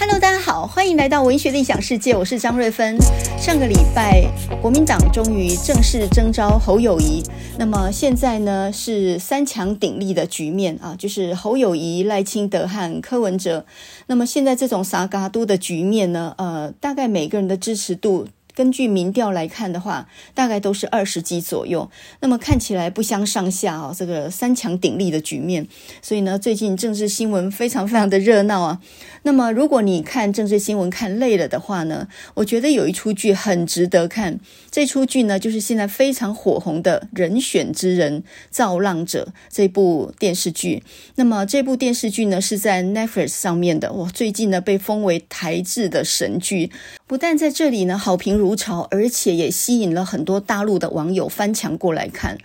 Hello，大家好，欢迎来到文学的异想世界，我是张瑞芬。上个礼拜，国民党终于正式征召侯友谊，那么现在呢是三强鼎立的局面啊，就是侯友谊、赖清德和柯文哲。那么现在这种傻嘎都的局面呢，呃，大概每个人的支持度。根据民调来看的话，大概都是二十几左右。那么看起来不相上下哦，这个三强鼎立的局面。所以呢，最近政治新闻非常非常的热闹啊。那么如果你看政治新闻看累了的话呢，我觉得有一出剧很值得看。这出剧呢，就是现在非常火红的《人选之人造浪者》这部电视剧。那么这部电视剧呢，是在 Netflix 上面的。哇，最近呢被封为台制的神剧。不但在这里呢好评如潮，而且也吸引了很多大陆的网友翻墙过来看。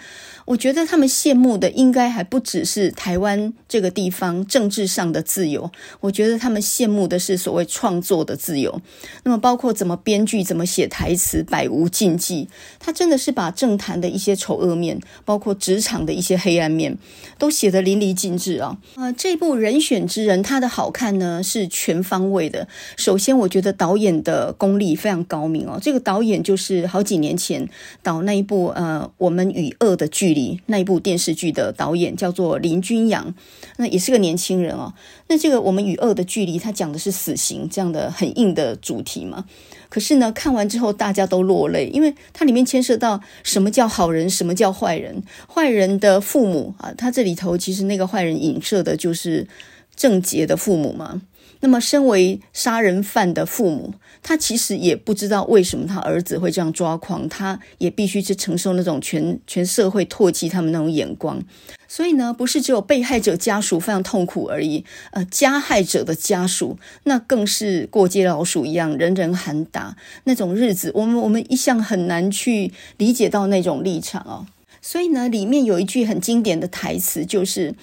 我觉得他们羡慕的应该还不只是台湾这个地方政治上的自由，我觉得他们羡慕的是所谓创作的自由。那么包括怎么编剧、怎么写台词，百无禁忌。他真的是把政坛的一些丑恶面，包括职场的一些黑暗面，都写得淋漓尽致啊！呃，这部《人选之人》它的好看呢是全方位的。首先，我觉得导演的功力非常高明哦。这个导演就是好几年前导那一部呃《我们与恶的距离》。那一部电视剧的导演叫做林君阳，那也是个年轻人哦。那这个我们与恶的距离，他讲的是死刑这样的很硬的主题嘛。可是呢，看完之后大家都落泪，因为它里面牵涉到什么叫好人，什么叫坏人。坏人的父母啊，他这里头其实那个坏人影射的就是郑捷的父母嘛。那么，身为杀人犯的父母，他其实也不知道为什么他儿子会这样抓狂，他也必须去承受那种全全社会唾弃他们那种眼光。所以呢，不是只有被害者家属非常痛苦而已，呃，加害者的家属那更是过街老鼠一样，人人喊打那种日子，我们我们一向很难去理解到那种立场哦。所以呢，里面有一句很经典的台词，就是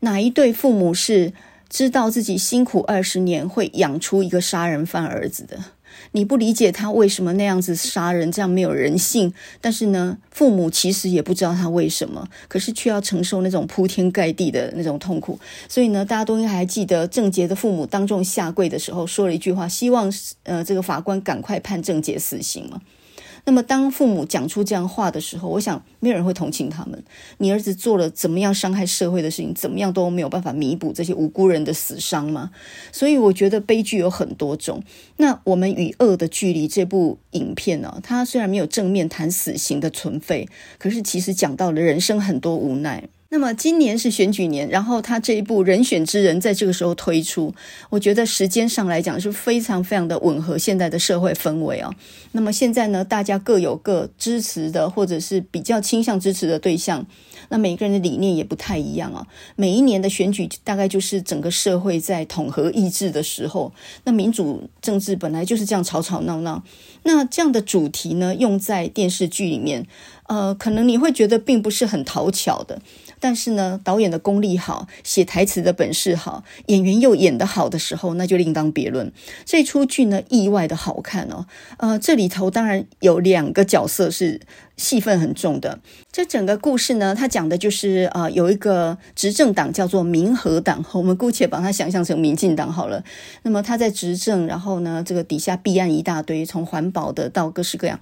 哪一对父母是知道自己辛苦二十年会养出一个杀人犯儿子的，你不理解他为什么那样子杀人，这样没有人性。但是呢，父母其实也不知道他为什么，可是却要承受那种铺天盖地的那种痛苦。所以呢，大家都应该还记得郑捷的父母当众下跪的时候说了一句话，希望呃这个法官赶快判郑捷死刑嘛。那么，当父母讲出这样话的时候，我想没有人会同情他们。你儿子做了怎么样伤害社会的事情，怎么样都没有办法弥补这些无辜人的死伤吗。所以，我觉得悲剧有很多种。那我们与恶的距离这部影片呢，它虽然没有正面谈死刑的存废，可是其实讲到了人生很多无奈。那么今年是选举年，然后他这一部人选之人在这个时候推出，我觉得时间上来讲是非常非常的吻合现在的社会氛围啊。那么现在呢，大家各有各支持的，或者是比较倾向支持的对象，那每个人的理念也不太一样啊。每一年的选举大概就是整个社会在统合意志的时候，那民主政治本来就是这样吵吵闹闹，那这样的主题呢，用在电视剧里面，呃，可能你会觉得并不是很讨巧的。但是呢，导演的功力好，写台词的本事好，演员又演得好的时候，那就另当别论。这出剧呢，意外的好看哦。呃，这里头当然有两个角色是戏份很重的。这整个故事呢，它讲的就是啊、呃，有一个执政党叫做民和党，我们姑且把它想象成民进党好了。那么他在执政，然后呢，这个底下弊案一大堆，从环保的到各式各样。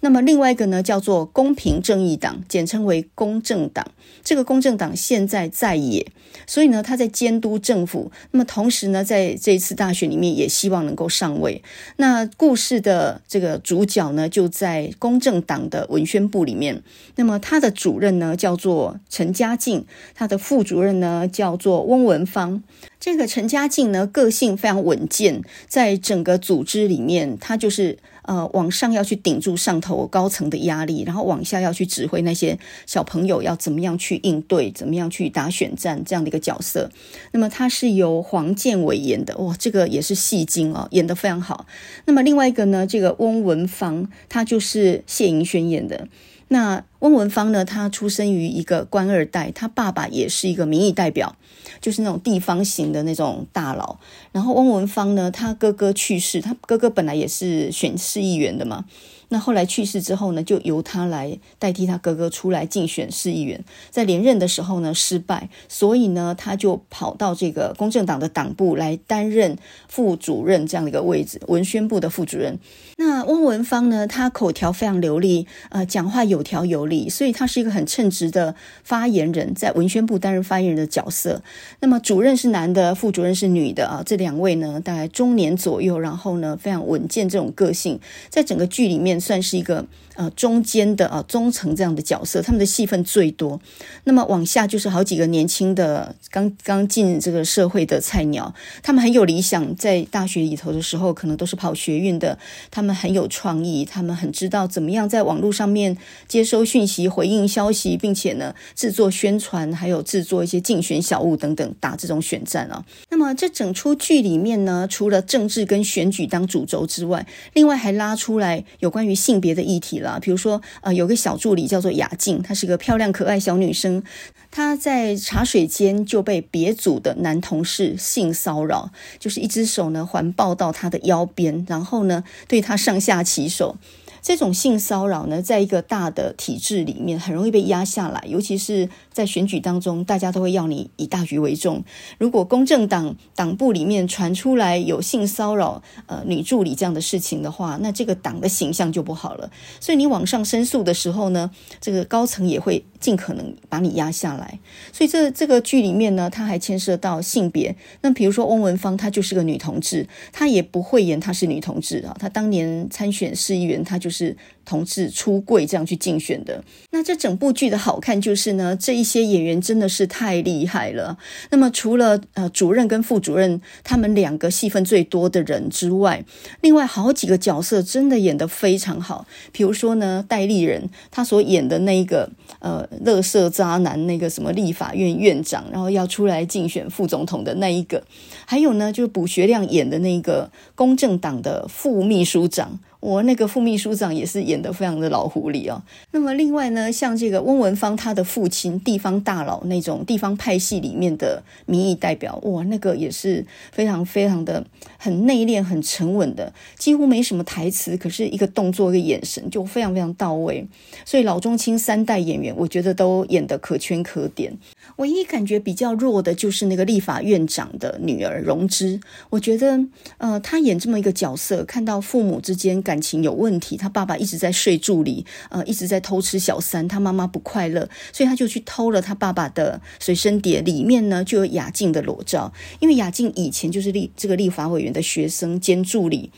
那么另外一个呢，叫做公平正义党，简称为公正党。这个公正党现在在野，所以呢，他在监督政府。那么同时呢，在这一次大选里面，也希望能够上位。那故事的这个主角呢，就在公正党的文学宣布里面。那么他的主任呢，叫做陈嘉静，他的副主任呢，叫做翁文芳。这个陈嘉静呢，个性非常稳健，在整个组织里面，他就是。呃，往上要去顶住上头高层的压力，然后往下要去指挥那些小朋友要怎么样去应对，怎么样去打选战这样的一个角色。那么他是由黄建伟演的，哇，这个也是戏精哦，演得非常好。那么另外一个呢，这个翁文芳，他就是谢盈萱演的。那翁文芳呢，他出生于一个官二代，他爸爸也是一个民意代表，就是那种地方型的那种大佬。然后翁文芳呢，他哥哥去世，他哥哥本来也是选市议员的嘛。那后来去世之后呢，就由他来代替他哥哥出来竞选市议员，在连任的时候呢失败，所以呢他就跑到这个公正党的党部来担任副主任这样的一个位置，文宣部的副主任。那翁文芳呢，他口条非常流利，呃，讲话有条有理，所以他是一个很称职的发言人，在文宣部担任发言人的角色。那么主任是男的，副主任是女的啊，这两位呢大概中年左右，然后呢非常稳健这种个性，在整个剧里面。算是一个呃中间的啊中层这样的角色，他们的戏份最多。那么往下就是好几个年轻的刚刚进这个社会的菜鸟，他们很有理想，在大学里头的时候可能都是跑学运的，他们很有创意，他们很知道怎么样在网络上面接收讯息、回应消息，并且呢制作宣传，还有制作一些竞选小物等等，打这种选战啊。那么这整出剧里面呢，除了政治跟选举当主轴之外，另外还拉出来有关于性别的议题啦，比如说，呃，有个小助理叫做雅静，她是个漂亮可爱小女生，她在茶水间就被别组的男同事性骚扰，就是一只手呢环抱到她的腰边，然后呢对她上下其手。这种性骚扰呢，在一个大的体制里面很容易被压下来，尤其是在选举当中，大家都会要你以大局为重。如果公正党党部里面传出来有性骚扰呃女助理这样的事情的话，那这个党的形象就不好了。所以你往上申诉的时候呢，这个高层也会尽可能把你压下来。所以这这个剧里面呢，它还牵涉到性别。那比如说翁文芳，她就是个女同志，她也不会演她是女同志啊。她当年参选市议员，她就是。同志出柜这样去竞选的。那这整部剧的好看就是呢，这一些演员真的是太厉害了。那么除了呃主任跟副主任他们两个戏份最多的人之外，另外好几个角色真的演得非常好。比如说呢，戴立人他所演的那一个呃垃圾渣男，那个什么立法院院长，然后要出来竞选副总统的那一个，还有呢就是卜学亮演的那个公正党的副秘书长。我那个副秘书长也是演得非常的老狐狸哦。那么另外呢，像这个温文芳，他的父亲地方大佬那种地方派系里面的民意代表，哇，那个也是非常非常的很内敛、很沉稳的，几乎没什么台词，可是一个动作、一个眼神就非常非常到位。所以老中青三代演员，我觉得都演得可圈可点。唯一感觉比较弱的就是那个立法院长的女儿荣枝，我觉得呃，她演这么一个角色，看到父母之间感。情有问题，她爸爸一直在睡助理，呃，一直在偷吃小三，她妈妈不快乐，所以她就去偷了她爸爸的随身碟，里面呢就有雅静的裸照，因为雅静以前就是立这个立法委员的学生兼助理。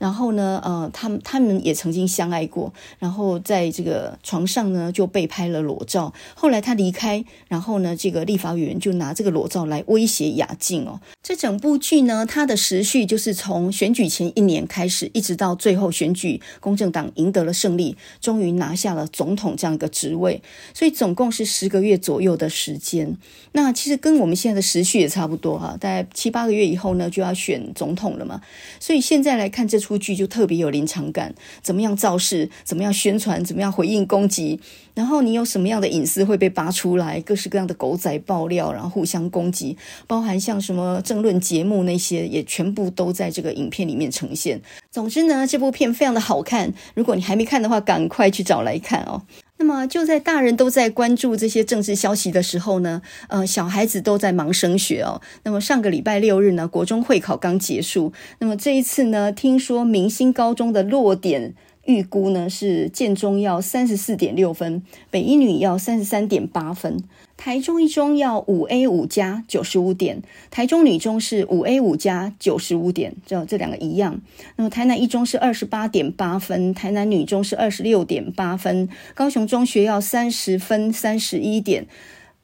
然后呢，呃，他们他们也曾经相爱过，然后在这个床上呢就被拍了裸照。后来他离开，然后呢，这个立法委员就拿这个裸照来威胁雅静哦。这整部剧呢，它的时序就是从选举前一年开始，一直到最后选举，公正党赢得了胜利，终于拿下了总统这样一个职位。所以总共是十个月左右的时间。那其实跟我们现在的时序也差不多哈，大概七八个月以后呢就要选总统了嘛。所以现在来看这出。出剧就特别有临场感，怎么样造势，怎么样宣传，怎么样回应攻击，然后你有什么样的隐私会被扒出来，各式各样的狗仔爆料，然后互相攻击，包含像什么政论节目那些，也全部都在这个影片里面呈现。总之呢，这部片非常的好看，如果你还没看的话，赶快去找来看哦。那么就在大人都在关注这些政治消息的时候呢，呃，小孩子都在忙升学哦。那么上个礼拜六日呢，国中会考刚结束。那么这一次呢，听说明星高中的落点预估呢是建中要三十四点六分，北一女要三十三点八分。台中一中要五 A 五加九十五点，台中女中是五 A 五加九十五点，这这两个一样。那么台南一中是二十八点八分，台南女中是二十六点八分，高雄中学要三十分三十一点。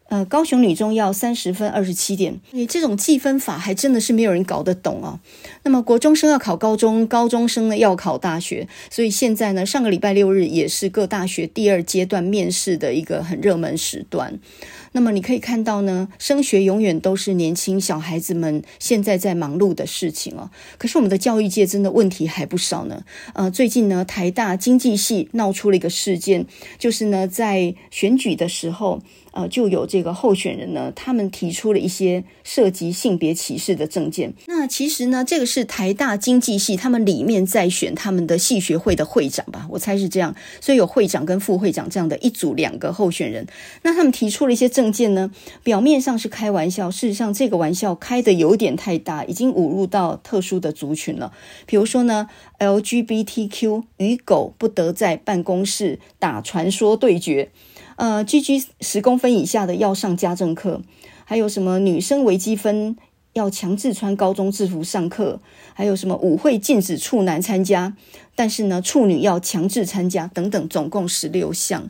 呃，高雄女中要三十分二十七点，你这种计分法还真的是没有人搞得懂啊。那么国中生要考高中，高中生呢要考大学，所以现在呢，上个礼拜六日也是各大学第二阶段面试的一个很热门时段。那么你可以看到呢，升学永远都是年轻小孩子们现在在忙碌的事情哦。可是我们的教育界真的问题还不少呢。呃，最近呢，台大经济系闹出了一个事件，就是呢，在选举的时候。呃，就有这个候选人呢，他们提出了一些涉及性别歧视的政见。那其实呢，这个是台大经济系他们里面在选他们的系学会的会长吧，我猜是这样。所以有会长跟副会长这样的一组两个候选人。那他们提出了一些政见呢，表面上是开玩笑，事实上这个玩笑开得有点太大，已经侮辱到特殊的族群了。比如说呢，LGBTQ 与狗不得在办公室打传说对决。呃，GG 十公分以下的要上家政课，还有什么女生微积分要强制穿高中制服上课，还有什么舞会禁止处男参加，但是呢，处女要强制参加等等，总共十六项。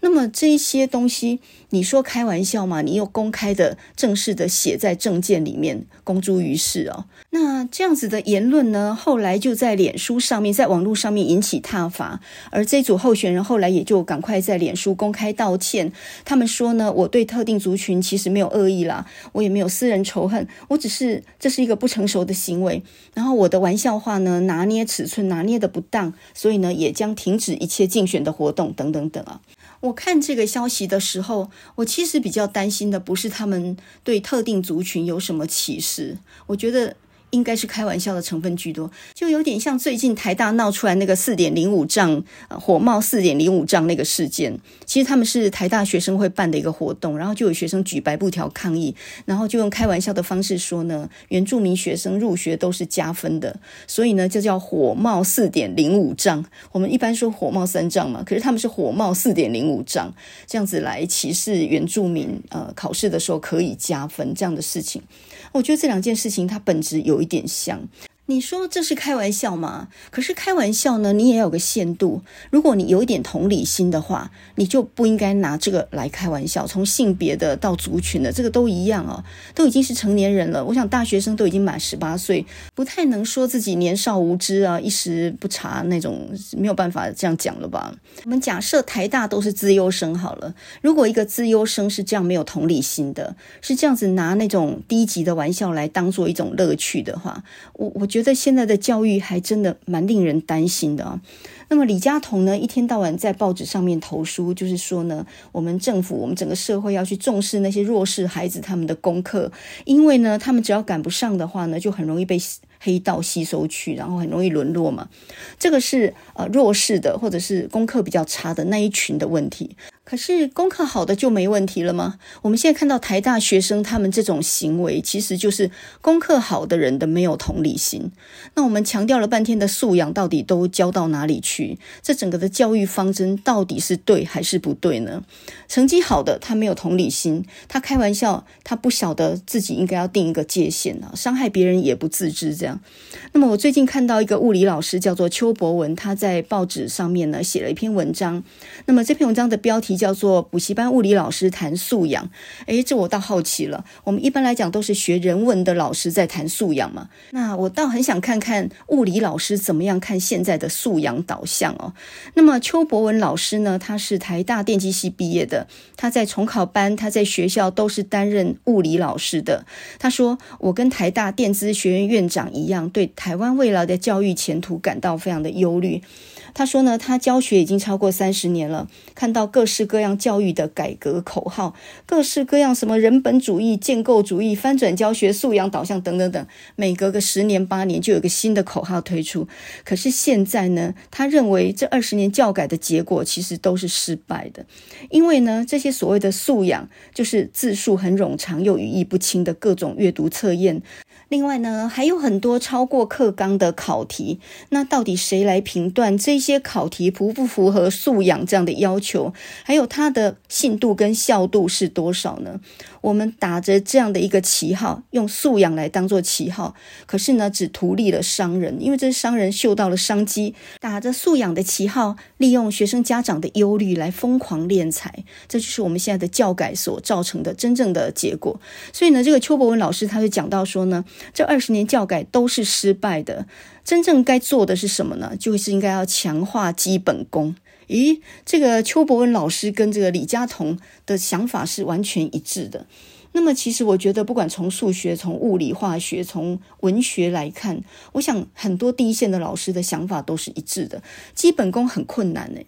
那么这些东西，你说开玩笑吗？你又公开的、正式的写在证件里面，公诸于世哦。那这样子的言论呢，后来就在脸书上面，在网络上面引起挞伐。而这组候选人后来也就赶快在脸书公开道歉。他们说呢，我对特定族群其实没有恶意啦，我也没有私人仇恨，我只是这是一个不成熟的行为。然后我的玩笑话呢，拿捏尺寸拿捏的不当，所以呢，也将停止一切竞选的活动等等等啊。我看这个消息的时候，我其实比较担心的不是他们对特定族群有什么歧视，我觉得。应该是开玩笑的成分居多，就有点像最近台大闹出来那个四点零五丈火冒四点零五丈那个事件。其实他们是台大学生会办的一个活动，然后就有学生举白布条抗议，然后就用开玩笑的方式说呢，原住民学生入学都是加分的，所以呢就叫火冒四点零五丈。我们一般说火冒三丈嘛，可是他们是火冒四点零五丈，这样子来歧视原住民，呃，考试的时候可以加分这样的事情。我觉得这两件事情它本质有有一点像。你说这是开玩笑吗？可是开玩笑呢，你也有个限度。如果你有一点同理心的话，你就不应该拿这个来开玩笑。从性别的到族群的，这个都一样哦，都已经是成年人了。我想大学生都已经满十八岁，不太能说自己年少无知啊，一时不察那种，没有办法这样讲了吧？我们假设台大都是资优生好了，如果一个资优生是这样没有同理心的，是这样子拿那种低级的玩笑来当做一种乐趣的话，我我觉。觉得现在的教育还真的蛮令人担心的啊。那么李佳彤呢，一天到晚在报纸上面投书，就是说呢，我们政府、我们整个社会要去重视那些弱势孩子他们的功课，因为呢，他们只要赶不上的话呢，就很容易被黑道吸收去，然后很容易沦落嘛。这个是呃弱势的，或者是功课比较差的那一群的问题。可是功课好的就没问题了吗？我们现在看到台大学生他们这种行为，其实就是功课好的人的没有同理心。那我们强调了半天的素养，到底都教到哪里去？这整个的教育方针到底是对还是不对呢？成绩好的他没有同理心，他开玩笑，他不晓得自己应该要定一个界限啊，伤害别人也不自知这样。那么我最近看到一个物理老师叫做邱博文，他在报纸上面呢写了一篇文章。那么这篇文章的标题。叫做补习班物理老师谈素养，诶，这我倒好奇了。我们一般来讲都是学人文的老师在谈素养嘛，那我倒很想看看物理老师怎么样看现在的素养导向哦。那么邱博文老师呢，他是台大电机系毕业的，他在重考班，他在学校都是担任物理老师的。他说：“我跟台大电资学院院长一样，对台湾未来的教育前途感到非常的忧虑。”他说呢，他教学已经超过三十年了，看到各式各样教育的改革口号，各式各样什么人本主义、建构主义、翻转教学、素养导向等等等，每隔个十年八年就有个新的口号推出。可是现在呢，他认为这二十年教改的结果其实都是失败的，因为呢，这些所谓的素养就是字数很冗长又语义不清的各种阅读测验。另外呢，还有很多超过课纲的考题，那到底谁来评断这些考题符不符合素养这样的要求？还有它的信度跟效度是多少呢？我们打着这样的一个旗号，用素养来当做旗号，可是呢，只图利了商人，因为这些商人嗅到了商机，打着素养的旗号，利用学生家长的忧虑来疯狂敛财，这就是我们现在的教改所造成的真正的结果。所以呢，这个邱博文老师他就讲到说呢，这二十年教改都是失败的，真正该做的是什么呢？就是应该要强化基本功。咦，这个邱伯文老师跟这个李嘉彤的想法是完全一致的。那么，其实我觉得，不管从数学、从物理、化学、从文学来看，我想很多第一线的老师的想法都是一致的。基本功很困难呢。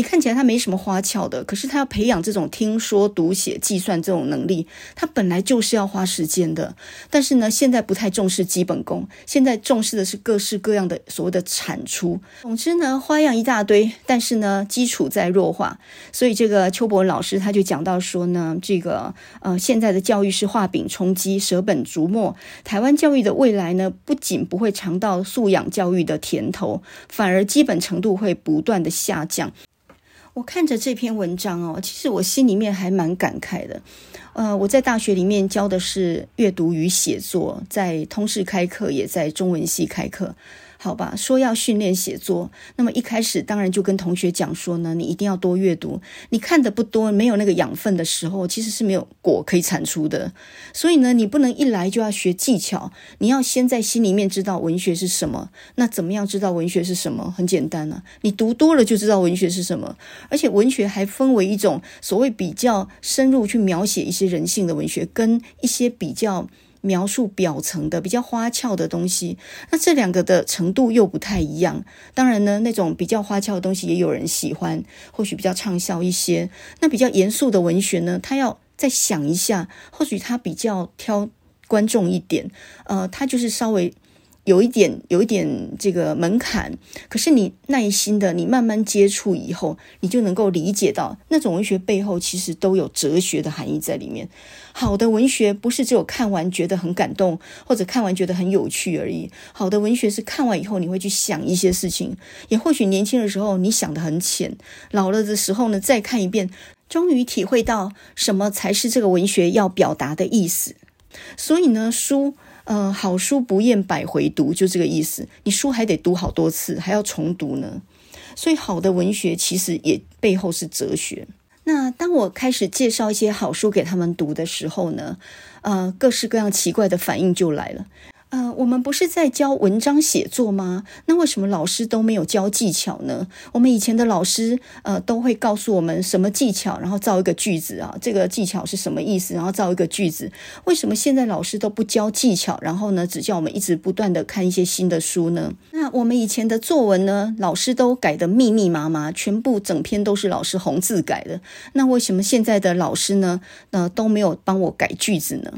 你看起来他没什么花俏的，可是他要培养这种听说读写计算这种能力，他本来就是要花时间的。但是呢，现在不太重视基本功，现在重视的是各式各样的所谓的产出。总之呢，花样一大堆，但是呢，基础在弱化。所以这个邱博老师他就讲到说呢，这个呃，现在的教育是画饼充饥，舍本逐末。台湾教育的未来呢，不仅不会尝到素养教育的甜头，反而基本程度会不断的下降。我看着这篇文章哦，其实我心里面还蛮感慨的。呃，我在大学里面教的是阅读与写作，在通识开课，也在中文系开课。好吧，说要训练写作，那么一开始当然就跟同学讲说呢，你一定要多阅读。你看的不多，没有那个养分的时候，其实是没有果可以产出的。所以呢，你不能一来就要学技巧，你要先在心里面知道文学是什么。那怎么样知道文学是什么？很简单啊，你读多了就知道文学是什么。而且文学还分为一种所谓比较深入去描写一些人性的文学，跟一些比较。描述表层的比较花俏的东西，那这两个的程度又不太一样。当然呢，那种比较花俏的东西也有人喜欢，或许比较畅销一些。那比较严肃的文学呢，他要再想一下，或许他比较挑观众一点，呃，他就是稍微。有一点，有一点这个门槛，可是你耐心的，你慢慢接触以后，你就能够理解到那种文学背后其实都有哲学的含义在里面。好的文学不是只有看完觉得很感动，或者看完觉得很有趣而已。好的文学是看完以后你会去想一些事情，也或许年轻的时候你想得很浅，老了的时候呢，再看一遍，终于体会到什么才是这个文学要表达的意思。所以呢，书。嗯，好书不厌百回读，就这个意思。你书还得读好多次，还要重读呢。所以，好的文学其实也背后是哲学。那当我开始介绍一些好书给他们读的时候呢，呃，各式各样奇怪的反应就来了。呃，我们不是在教文章写作吗？那为什么老师都没有教技巧呢？我们以前的老师，呃，都会告诉我们什么技巧，然后造一个句子啊，这个技巧是什么意思，然后造一个句子。为什么现在老师都不教技巧，然后呢，只叫我们一直不断的看一些新的书呢？那我们以前的作文呢，老师都改得密密麻麻，全部整篇都是老师红字改的。那为什么现在的老师呢，呃，都没有帮我改句子呢？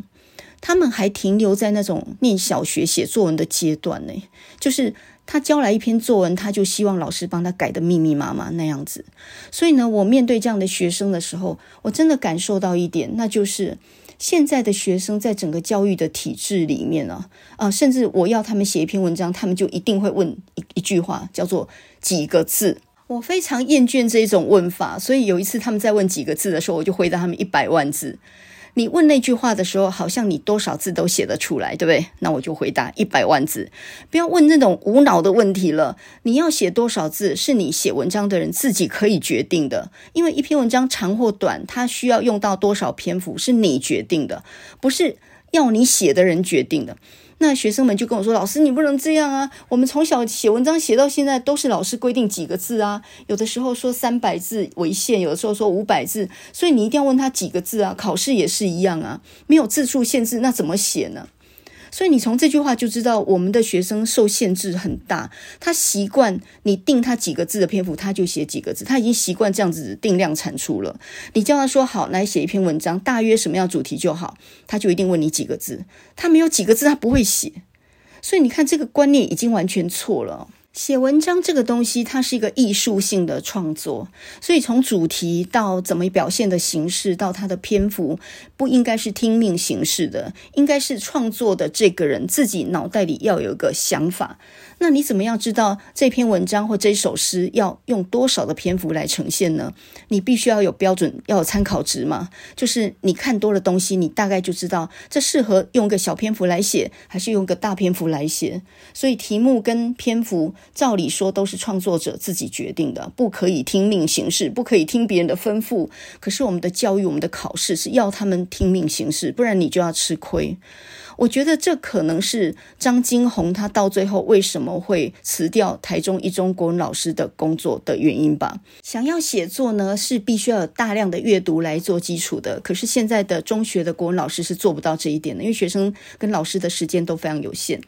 他们还停留在那种念小学写作文的阶段呢，就是他交来一篇作文，他就希望老师帮他改得密密麻麻那样子。所以呢，我面对这样的学生的时候，我真的感受到一点，那就是现在的学生在整个教育的体制里面啊，啊，甚至我要他们写一篇文章，他们就一定会问一一句话，叫做几个字。我非常厌倦这种问法，所以有一次他们在问几个字的时候，我就回答他们一百万字。你问那句话的时候，好像你多少字都写得出来，对不对？那我就回答一百万字。不要问那种无脑的问题了。你要写多少字，是你写文章的人自己可以决定的。因为一篇文章长或短，它需要用到多少篇幅，是你决定的，不是要你写的人决定的。那学生们就跟我说：“老师，你不能这样啊！我们从小写文章写到现在，都是老师规定几个字啊。有的时候说三百字为限，有的时候说五百字，所以你一定要问他几个字啊。考试也是一样啊，没有字数限制，那怎么写呢？”所以你从这句话就知道，我们的学生受限制很大。他习惯你定他几个字的篇幅，他就写几个字。他已经习惯这样子定量产出了。你叫他说好，来写一篇文章，大约什么样主题就好，他就一定问你几个字。他没有几个字，他不会写。所以你看，这个观念已经完全错了。写文章这个东西，它是一个艺术性的创作，所以从主题到怎么表现的形式，到它的篇幅，不应该是听命形式的，应该是创作的这个人自己脑袋里要有一个想法。那你怎么样知道这篇文章或这首诗要用多少的篇幅来呈现呢？你必须要有标准，要有参考值嘛。就是你看多了东西，你大概就知道这适合用个小篇幅来写，还是用个大篇幅来写。所以题目跟篇幅照理说都是创作者自己决定的，不可以听命行事，不可以听别人的吩咐。可是我们的教育，我们的考试是要他们听命行事，不然你就要吃亏。我觉得这可能是张金红他到最后为什么会辞掉台中一中国文老师的工作的原因吧。想要写作呢，是必须要有大量的阅读来做基础的。可是现在的中学的国文老师是做不到这一点的，因为学生跟老师的时间都非常有限。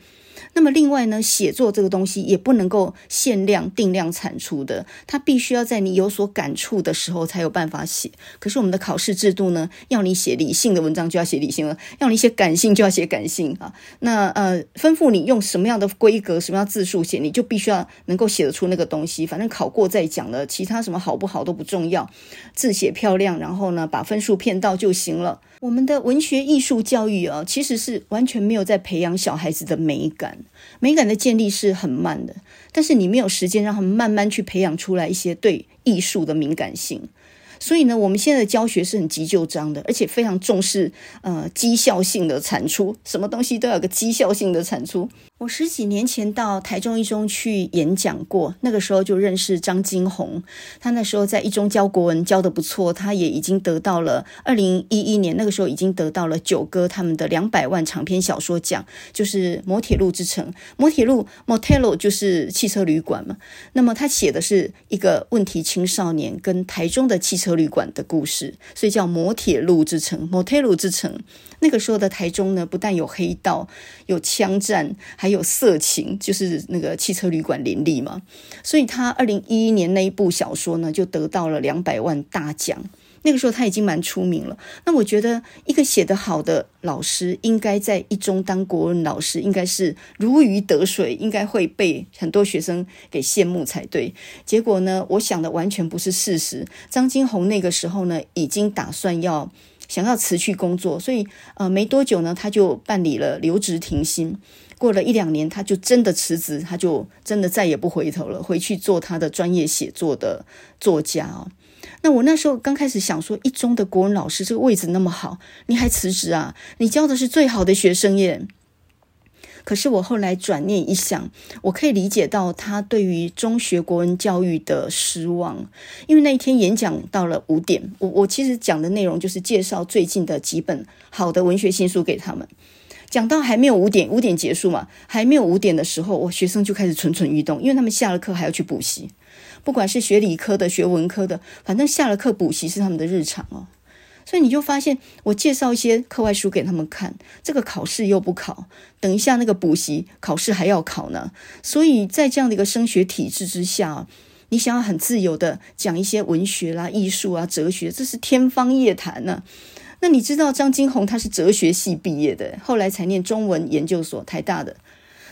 那么另外呢，写作这个东西也不能够限量定量产出的，它必须要在你有所感触的时候才有办法写。可是我们的考试制度呢，要你写理性的文章就要写理性了，要你写感性就要写感性啊。那呃，吩咐你用什么样的规格、什么样字数写，你就必须要能够写得出那个东西。反正考过再讲了，其他什么好不好都不重要，字写漂亮，然后呢，把分数骗到就行了。我们的文学艺术教育啊，其实是完全没有在培养小孩子的美感，美感的建立是很慢的，但是你没有时间让他们慢慢去培养出来一些对艺术的敏感性。所以呢，我们现在的教学是很急就章的，而且非常重视呃绩效性的产出，什么东西都要有个绩效性的产出。我十几年前到台中一中去演讲过，那个时候就认识张金宏。他那时候在一中教国文教得不错，他也已经得到了二零一一年那个时候已经得到了九哥他们的两百万长篇小说奖，就是《摩铁路之城》。摩铁路 Motello 就是汽车旅馆嘛。那么他写的是一个问题青少年跟台中的汽车旅馆的故事，所以叫《摩铁路之城》摩铁路之城）。那个时候的台中呢，不但有黑道，有枪战，还有色情，就是那个汽车旅馆林立嘛。所以他二零一一年那一部小说呢，就得到了两百万大奖。那个时候他已经蛮出名了。那我觉得一个写得好的老师，应该在一中当国文老师，应该是如鱼得水，应该会被很多学生给羡慕才对。结果呢，我想的完全不是事实。张金红那个时候呢，已经打算要。想要辞去工作，所以呃没多久呢，他就办理了留职停薪。过了一两年，他就真的辞职，他就真的再也不回头了，回去做他的专业写作的作家哦。那我那时候刚开始想说，一中的国文老师这个位置那么好，你还辞职啊？你教的是最好的学生耶。可是我后来转念一想，我可以理解到他对于中学国文教育的失望，因为那一天演讲到了五点，我我其实讲的内容就是介绍最近的几本好的文学新书给他们。讲到还没有五点，五点结束嘛，还没有五点的时候，我学生就开始蠢蠢欲动，因为他们下了课还要去补习，不管是学理科的、学文科的，反正下了课补习是他们的日常哦。所以你就发现，我介绍一些课外书给他们看，这个考试又不考，等一下那个补习考试还要考呢。所以在这样的一个升学体制之下，你想要很自由的讲一些文学啦、艺术啊、哲学，这是天方夜谭呢。那你知道张金红他是哲学系毕业的，后来才念中文研究所，台大的。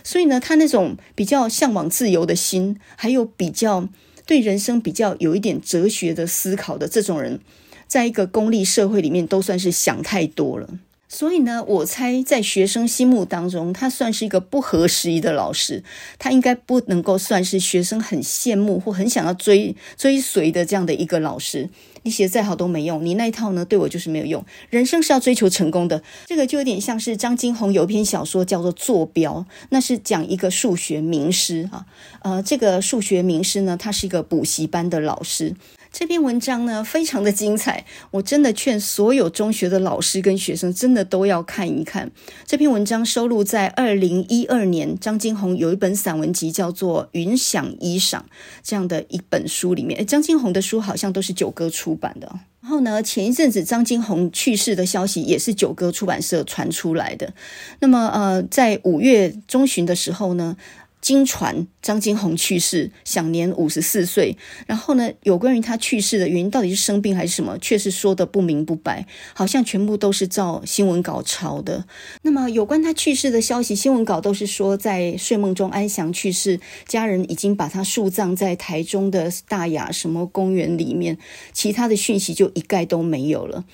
所以呢，他那种比较向往自由的心，还有比较对人生比较有一点哲学的思考的这种人。在一个功利社会里面，都算是想太多了。所以呢，我猜在学生心目当中，他算是一个不合时宜的老师。他应该不能够算是学生很羡慕或很想要追追随的这样的一个老师。你写再好都没用，你那一套呢，对我就是没有用。人生是要追求成功的，这个就有点像是张金红有一篇小说叫做《坐标》，那是讲一个数学名师啊。呃，这个数学名师呢，他是一个补习班的老师。这篇文章呢，非常的精彩，我真的劝所有中学的老师跟学生真的都要看一看。这篇文章收录在二零一二年张金红有一本散文集叫做《云想衣裳》这样的一本书里面。诶，张金红的书好像都是九歌出版的。然后呢，前一阵子张金红去世的消息也是九歌出版社传出来的。那么呃，在五月中旬的时候呢，经传张金红去世，享年五十四岁。然后呢，有关于他去世的原因，到底是生病还是什么，却是说得不明不白，好像全部都是照新闻稿抄的。那么，有关他去世的消息，新闻稿都是说在睡梦中安详去世，家人已经把他树葬在台中的大雅什么公园里面，其他的讯息就一概都没有了。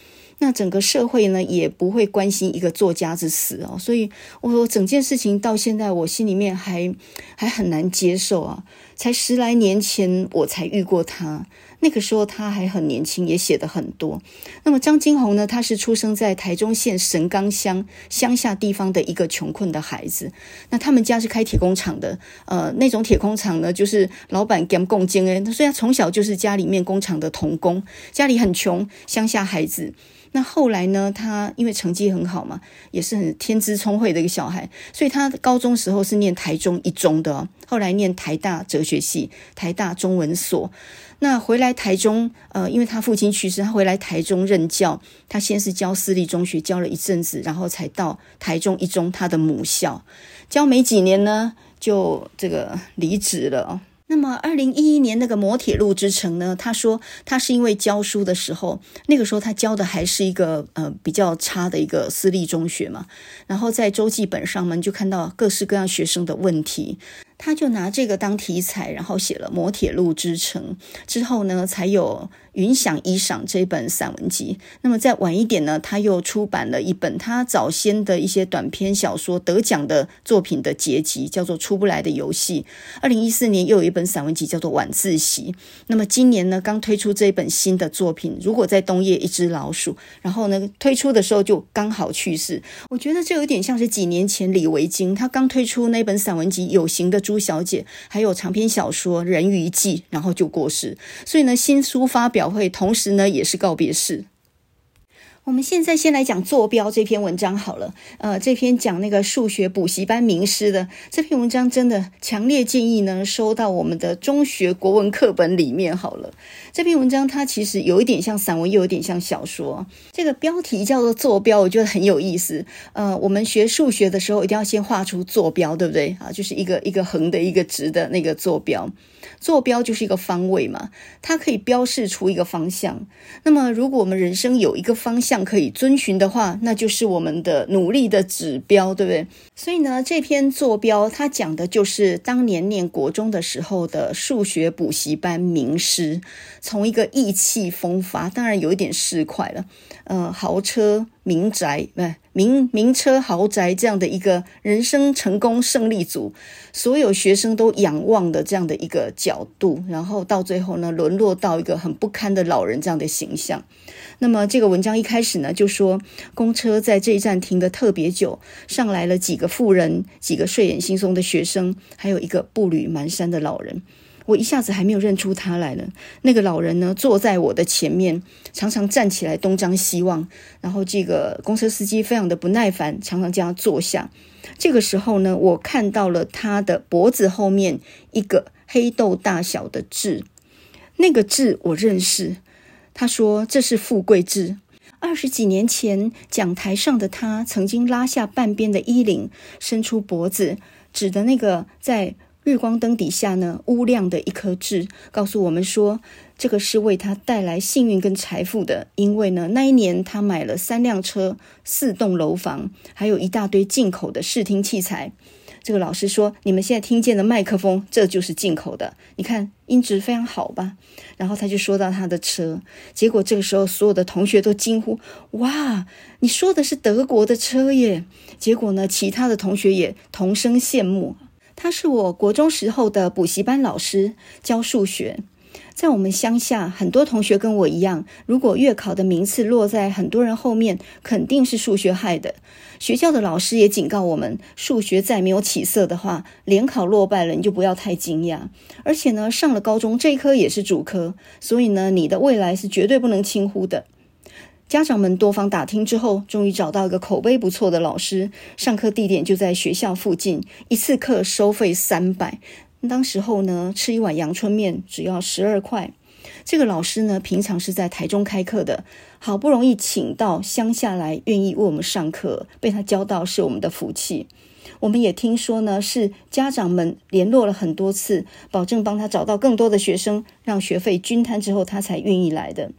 那整个社会呢，也不会关心一个作家之死哦，所以我整件事情到现在我心里面还还很难接受啊。才十来年前我才遇过他。那个时候他还很年轻，也写得很多。那么张金红呢？他是出生在台中县神冈乡乡下地方的一个穷困的孩子。那他们家是开铁工厂的，呃，那种铁工厂呢，就是老板给共金诶。所以他从小就是家里面工厂的童工，家里很穷，乡下孩子。那后来呢，他因为成绩很好嘛，也是很天资聪慧的一个小孩，所以他高中时候是念台中一中的哦，后来念台大哲学系、台大中文所。那回来台中，呃，因为他父亲去世，他回来台中任教。他先是教私立中学，教了一阵子，然后才到台中一中他的母校，教没几年呢，就这个离职了。那么，二零一一年那个磨铁路之城呢，他说他是因为教书的时候，那个时候他教的还是一个呃比较差的一个私立中学嘛，然后在周记本上面就看到各式各样学生的问题。他就拿这个当题材，然后写了《摩铁路之城》，之后呢，才有《云想衣裳》这本散文集。那么再晚一点呢，他又出版了一本他早先的一些短篇小说得奖的作品的结集，叫做《出不来的游戏》。二零一四年又有一本散文集叫做《晚自习》。那么今年呢，刚推出这一本新的作品《如果在冬夜一只老鼠》，然后呢，推出的时候就刚好去世。我觉得这有点像是几年前李维京他刚推出那本散文集《有形的》。朱小姐还有长篇小说《人鱼记》，然后就过世，所以呢，新书发表会同时呢也是告别式。我们现在先来讲坐标这篇文章好了。呃，这篇讲那个数学补习班名师的这篇文章，真的强烈建议呢收到我们的中学国文课本里面好了。这篇文章它其实有一点像散文，又有点像小说。这个标题叫做坐标，我觉得很有意思。呃，我们学数学的时候一定要先画出坐标，对不对啊？就是一个一个横的，一个直的那个坐标。坐标就是一个方位嘛，它可以标示出一个方向。那么，如果我们人生有一个方向可以遵循的话，那就是我们的努力的指标，对不对？所以呢，这篇坐标它讲的就是当年念国中的时候的数学补习班名师，从一个意气风发，当然有一点市侩了，呃，豪车。名宅，名名车豪宅这样的一个人生成功胜利组，所有学生都仰望的这样的一个角度，然后到最后呢，沦落到一个很不堪的老人这样的形象。那么这个文章一开始呢，就说公车在这一站停得特别久，上来了几个妇人，几个睡眼惺忪的学生，还有一个步履蹒跚的老人。我一下子还没有认出他来了。那个老人呢，坐在我的前面，常常站起来东张西望。然后这个公车司机非常的不耐烦，常常叫他坐下。这个时候呢，我看到了他的脖子后面一个黑豆大小的痣，那个痣我认识。他说这是富贵痣。二十几年前，讲台上的他曾经拉下半边的衣领，伸出脖子，指的那个在。日光灯底下呢，乌亮的一颗痣，告诉我们说，这个是为他带来幸运跟财富的。因为呢，那一年他买了三辆车、四栋楼房，还有一大堆进口的视听器材。这个老师说，你们现在听见的麦克风，这就是进口的。你看音质非常好吧？然后他就说到他的车，结果这个时候所有的同学都惊呼：“哇，你说的是德国的车耶！”结果呢，其他的同学也同声羡慕。他是我国中时候的补习班老师，教数学。在我们乡下，很多同学跟我一样，如果月考的名次落在很多人后面，肯定是数学害的。学校的老师也警告我们，数学再没有起色的话，联考落败了，你就不要太惊讶。而且呢，上了高中这一科也是主科，所以呢，你的未来是绝对不能轻忽的。家长们多方打听之后，终于找到一个口碑不错的老师，上课地点就在学校附近，一次课收费三百。当时候呢，吃一碗阳春面只要十二块。这个老师呢，平常是在台中开课的，好不容易请到乡下来，愿意为我们上课，被他教到是我们的福气。我们也听说呢，是家长们联络了很多次，保证帮他找到更多的学生，让学费均摊之后，他才愿意来的。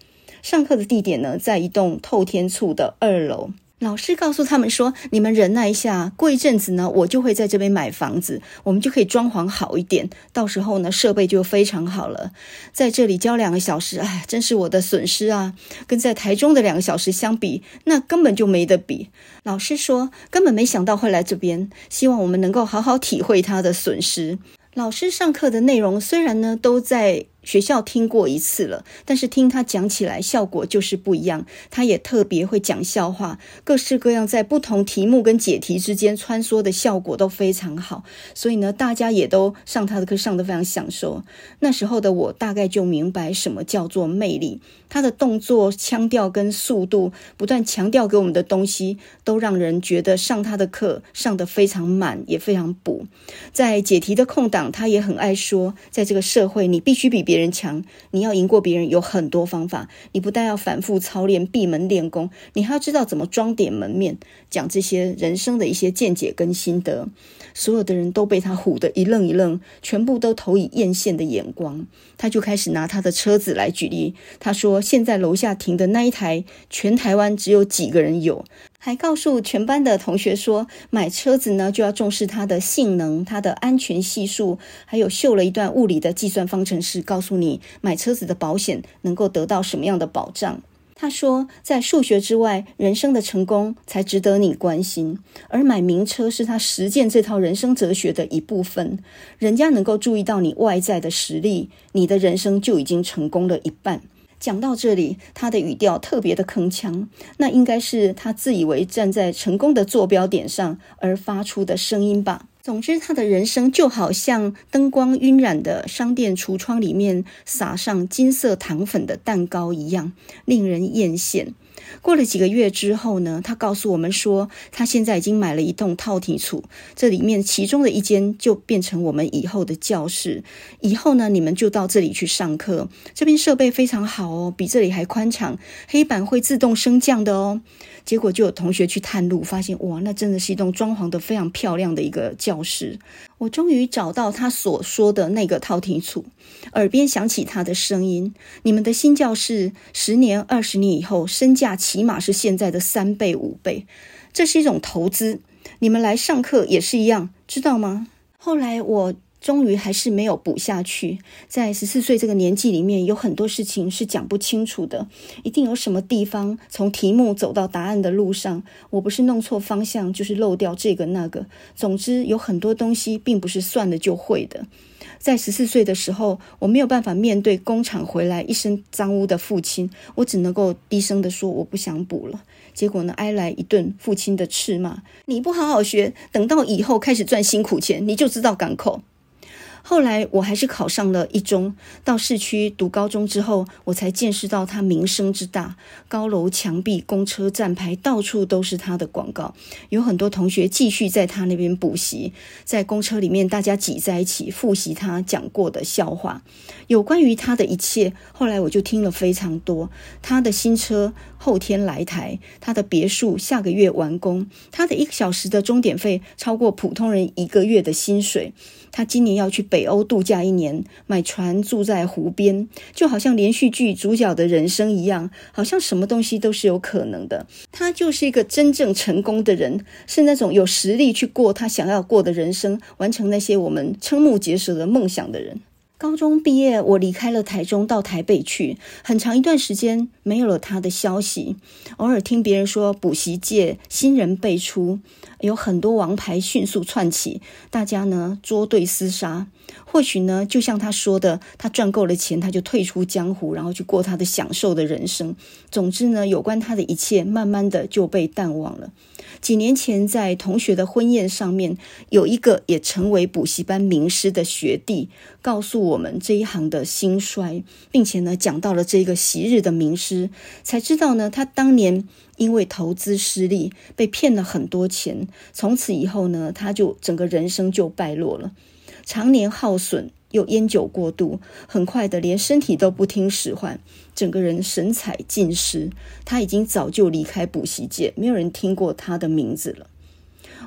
上课的地点呢，在一栋透天厝的二楼。老师告诉他们说：“你们忍耐一下，过一阵子呢，我就会在这边买房子，我们就可以装潢好一点。到时候呢，设备就非常好了。在这里教两个小时，哎，真是我的损失啊！跟在台中的两个小时相比，那根本就没得比。”老师说：“根本没想到会来这边，希望我们能够好好体会他的损失。”老师上课的内容虽然呢都在。学校听过一次了，但是听他讲起来效果就是不一样。他也特别会讲笑话，各式各样在不同题目跟解题之间穿梭的效果都非常好。所以呢，大家也都上他的课上得非常享受。那时候的我大概就明白什么叫做魅力。他的动作、腔调跟速度，不断强调给我们的东西，都让人觉得上他的课上得非常满，也非常补。在解题的空档，他也很爱说，在这个社会，你必须比别人强，你要赢过别人有很多方法。你不但要反复操练、闭门练功，你还要知道怎么装点门面，讲这些人生的一些见解跟心得。所有的人都被他唬得一愣一愣，全部都投以艳羡的眼光。他就开始拿他的车子来举例，他说：“现在楼下停的那一台，全台湾只有几个人有。”还告诉全班的同学说，买车子呢就要重视它的性能、它的安全系数，还有秀了一段物理的计算方程式，告诉你买车子的保险能够得到什么样的保障。他说，在数学之外，人生的成功才值得你关心，而买名车是他实践这套人生哲学的一部分。人家能够注意到你外在的实力，你的人生就已经成功了一半。讲到这里，他的语调特别的铿锵，那应该是他自以为站在成功的坐标点上而发出的声音吧。总之，他的人生就好像灯光晕染的商店橱窗里面撒上金色糖粉的蛋糕一样，令人艳羡。过了几个月之后呢，他告诉我们说，他现在已经买了一栋透天厝，这里面其中的一间就变成我们以后的教室。以后呢，你们就到这里去上课。这边设备非常好哦，比这里还宽敞，黑板会自动升降的哦。结果就有同学去探路，发现哇，那真的是一栋装潢的非常漂亮的一个教室。我终于找到他所说的那个透天厝，耳边响起他的声音：“你们的新教室，十年、二十年以后，身价起码是现在的三倍、五倍。这是一种投资，你们来上课也是一样，知道吗？”后来我。终于还是没有补下去。在十四岁这个年纪里面，有很多事情是讲不清楚的，一定有什么地方从题目走到答案的路上，我不是弄错方向，就是漏掉这个那个。总之，有很多东西并不是算了就会的。在十四岁的时候，我没有办法面对工厂回来一身脏污的父亲，我只能够低声地说我不想补了。结果呢，挨来一顿父亲的斥骂：你不好好学，等到以后开始赚辛苦钱，你就知道港口。后来我还是考上了一中，到市区读高中之后，我才见识到它名声之大。高楼墙壁、公车站牌，到处都是它的广告。有很多同学继续在他那边补习，在公车里面大家挤在一起复习他讲过的笑话。有关于他的一切，后来我就听了非常多。他的新车后天来台，他的别墅下个月完工，他的一个小时的钟点费超过普通人一个月的薪水。他今年要去北北欧度假一年，买船住在湖边，就好像连续剧主角的人生一样，好像什么东西都是有可能的。他就是一个真正成功的人，是那种有实力去过他想要过的人生，完成那些我们瞠目结舌的梦想的人。高中毕业，我离开了台中，到台北去，很长一段时间没有了他的消息。偶尔听别人说，补习界新人辈出，有很多王牌迅速窜起，大家呢捉对厮杀。或许呢，就像他说的，他赚够了钱，他就退出江湖，然后去过他的享受的人生。总之呢，有关他的一切，慢慢的就被淡忘了。几年前，在同学的婚宴上面，有一个也成为补习班名师的学弟，告诉我们这一行的兴衰，并且呢，讲到了这个昔日的名师，才知道呢，他当年因为投资失利，被骗了很多钱，从此以后呢，他就整个人生就败落了，常年耗损。又烟酒过度，很快的连身体都不听使唤，整个人神采尽失。他已经早就离开补习界，没有人听过他的名字了。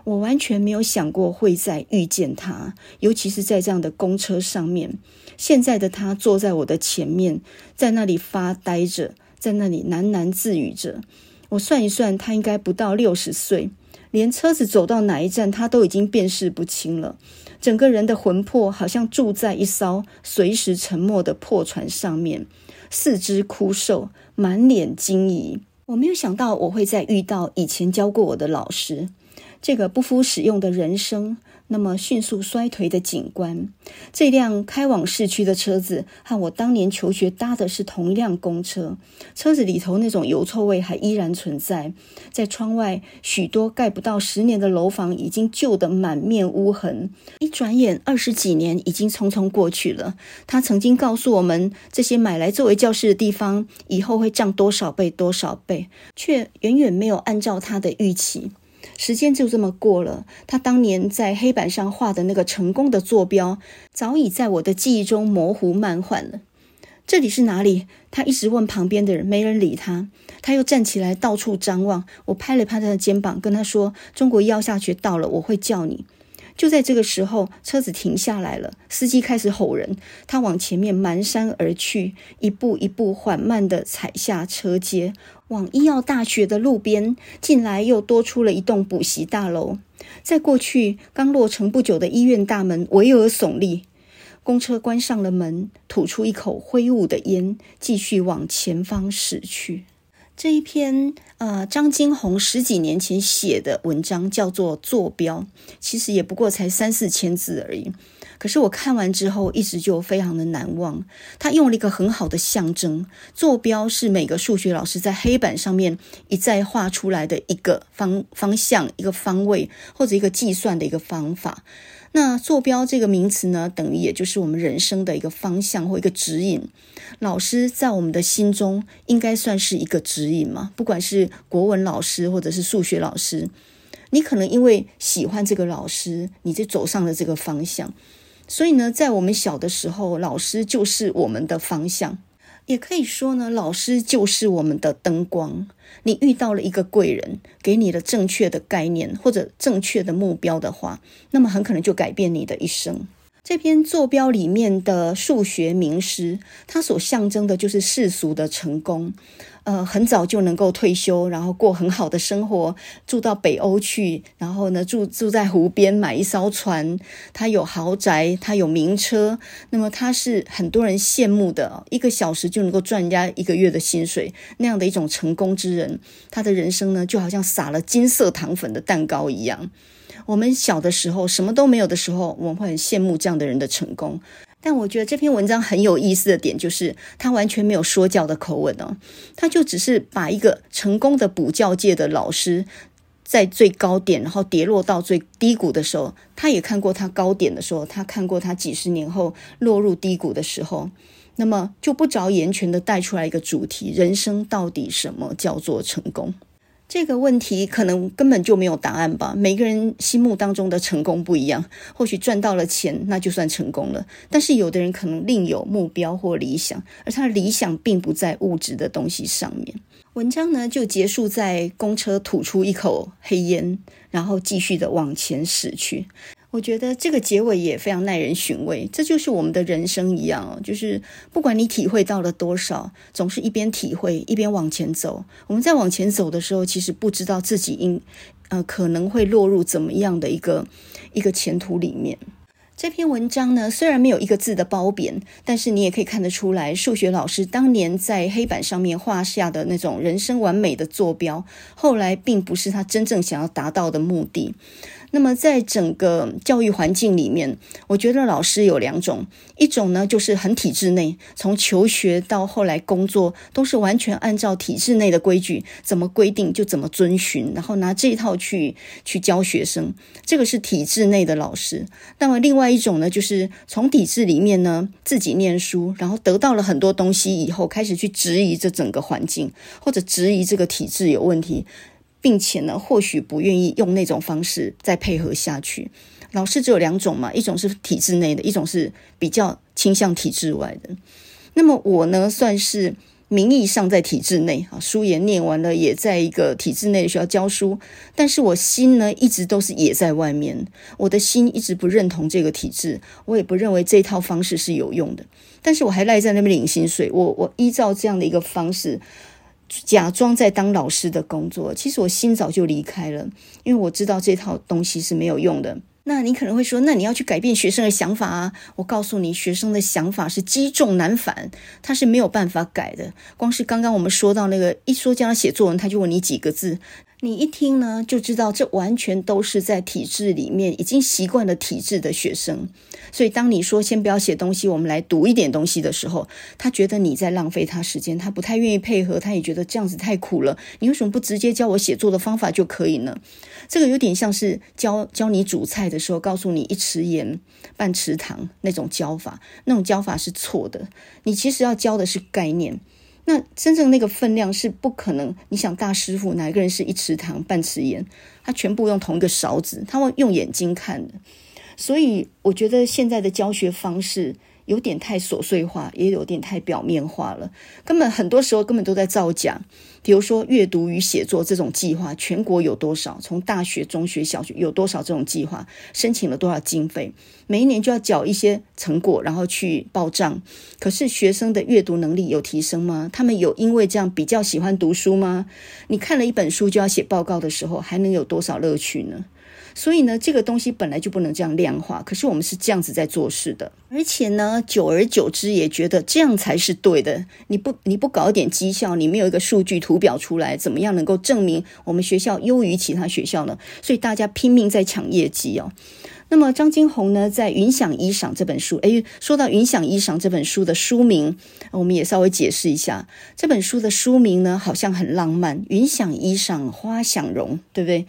我完全没有想过会再遇见他，尤其是在这样的公车上面。现在的他坐在我的前面，在那里发呆着，在那里喃喃自语着。我算一算，他应该不到六十岁，连车子走到哪一站，他都已经辨识不清了。整个人的魂魄好像住在一艘随时沉没的破船上面，四肢枯瘦，满脸惊疑。我没有想到我会再遇到以前教过我的老师。这个不敷使用的人生，那么迅速衰退的景观。这辆开往市区的车子和我当年求学搭的是同一辆公车，车子里头那种油臭味还依然存在。在窗外，许多盖不到十年的楼房已经旧得满面污痕。一转眼，二十几年已经匆匆过去了。他曾经告诉我们，这些买来作为教室的地方，以后会涨多少倍多少倍，却远远没有按照他的预期。时间就这么过了，他当年在黑板上画的那个成功的坐标，早已在我的记忆中模糊漫画了。这里是哪里？他一直问旁边的人，没人理他。他又站起来到处张望。我拍了拍他的肩膀，跟他说：“中国医药下学到了，我会叫你。”就在这个时候，车子停下来了，司机开始吼人。他往前面蹒跚而去，一步一步缓慢地踩下车阶。往医药大学的路边，近来又多出了一栋补习大楼。在过去刚落成不久的医院大门巍峨耸立。公车关上了门，吐出一口灰雾的烟，继续往前方驶去。这一篇呃，张金红十几年前写的文章叫做《坐标》，其实也不过才三四千字而已。可是我看完之后，一直就非常的难忘。他用了一个很好的象征，坐标是每个数学老师在黑板上面一再画出来的一个方方向、一个方位或者一个计算的一个方法。那坐标这个名词呢，等于也就是我们人生的一个方向或一个指引。老师在我们的心中应该算是一个指引嘛？不管是国文老师或者是数学老师，你可能因为喜欢这个老师，你就走上了这个方向。所以呢，在我们小的时候，老师就是我们的方向。也可以说呢，老师就是我们的灯光。你遇到了一个贵人，给你的正确的概念或者正确的目标的话，那么很可能就改变你的一生。这篇坐标里面的数学名师，他所象征的就是世俗的成功。呃，很早就能够退休，然后过很好的生活，住到北欧去，然后呢，住住在湖边，买一艘船，他有豪宅，他有名车，那么他是很多人羡慕的，一个小时就能够赚人家一个月的薪水，那样的一种成功之人，他的人生呢，就好像撒了金色糖粉的蛋糕一样。我们小的时候，什么都没有的时候，我们会很羡慕这样的人的成功。但我觉得这篇文章很有意思的点就是，他完全没有说教的口吻哦，他就只是把一个成功的补教界的老师，在最高点，然后跌落到最低谷的时候，他也看过他高点的时候，他看过他几十年后落入低谷的时候，那么就不着言全的带出来一个主题：人生到底什么叫做成功？这个问题可能根本就没有答案吧。每个人心目当中的成功不一样，或许赚到了钱，那就算成功了。但是有的人可能另有目标或理想，而他的理想并不在物质的东西上面。文章呢，就结束在公车吐出一口黑烟，然后继续的往前驶去。我觉得这个结尾也非常耐人寻味，这就是我们的人生一样哦，就是不管你体会到了多少，总是一边体会一边往前走。我们在往前走的时候，其实不知道自己应呃可能会落入怎么样的一个一个前途里面。这篇文章呢，虽然没有一个字的褒贬，但是你也可以看得出来，数学老师当年在黑板上面画下的那种人生完美的坐标，后来并不是他真正想要达到的目的。那么，在整个教育环境里面，我觉得老师有两种，一种呢就是很体制内，从求学到后来工作，都是完全按照体制内的规矩，怎么规定就怎么遵循，然后拿这一套去去教学生，这个是体制内的老师。那么另外一种呢，就是从体制里面呢自己念书，然后得到了很多东西以后，开始去质疑这整个环境，或者质疑这个体制有问题。并且呢，或许不愿意用那种方式再配合下去。老师只有两种嘛，一种是体制内的，一种是比较倾向体制外的。那么我呢，算是名义上在体制内啊，书也念完了，也在一个体制内的学校教书，但是我心呢，一直都是也在外面。我的心一直不认同这个体制，我也不认为这套方式是有用的。但是我还赖在那边领薪水，我我依照这样的一个方式。假装在当老师的工作，其实我心早就离开了，因为我知道这套东西是没有用的。那你可能会说，那你要去改变学生的想法啊？我告诉你，学生的想法是积重难返，他是没有办法改的。光是刚刚我们说到那个，一说叫他写作文，他就问你几个字。你一听呢，就知道这完全都是在体制里面已经习惯了体制的学生。所以，当你说先不要写东西，我们来读一点东西的时候，他觉得你在浪费他时间，他不太愿意配合，他也觉得这样子太苦了。你为什么不直接教我写作的方法就可以呢？这个有点像是教教你煮菜的时候，告诉你一匙盐半匙糖那种教法，那种教法是错的。你其实要教的是概念。那真正那个分量是不可能。你想大师傅哪一个人是一匙糖半匙盐？他全部用同一个勺子，他会用眼睛看的。所以我觉得现在的教学方式。有点太琐碎化，也有点太表面化了。根本很多时候根本都在造假。比如说阅读与写作这种计划，全国有多少？从大学、中学、小学有多少这种计划？申请了多少经费？每一年就要缴一些成果，然后去报账。可是学生的阅读能力有提升吗？他们有因为这样比较喜欢读书吗？你看了一本书就要写报告的时候，还能有多少乐趣呢？所以呢，这个东西本来就不能这样量化。可是我们是这样子在做事的，而且呢，久而久之也觉得这样才是对的。你不你不搞一点绩效，你没有一个数据图表出来，怎么样能够证明我们学校优于其他学校呢？所以大家拼命在抢业绩哦。那么张金红呢，在《云想衣裳》这本书，诶，说到《云想衣裳》这本书的书名，我们也稍微解释一下。这本书的书名呢，好像很浪漫，“云想衣裳花想容”，对不对？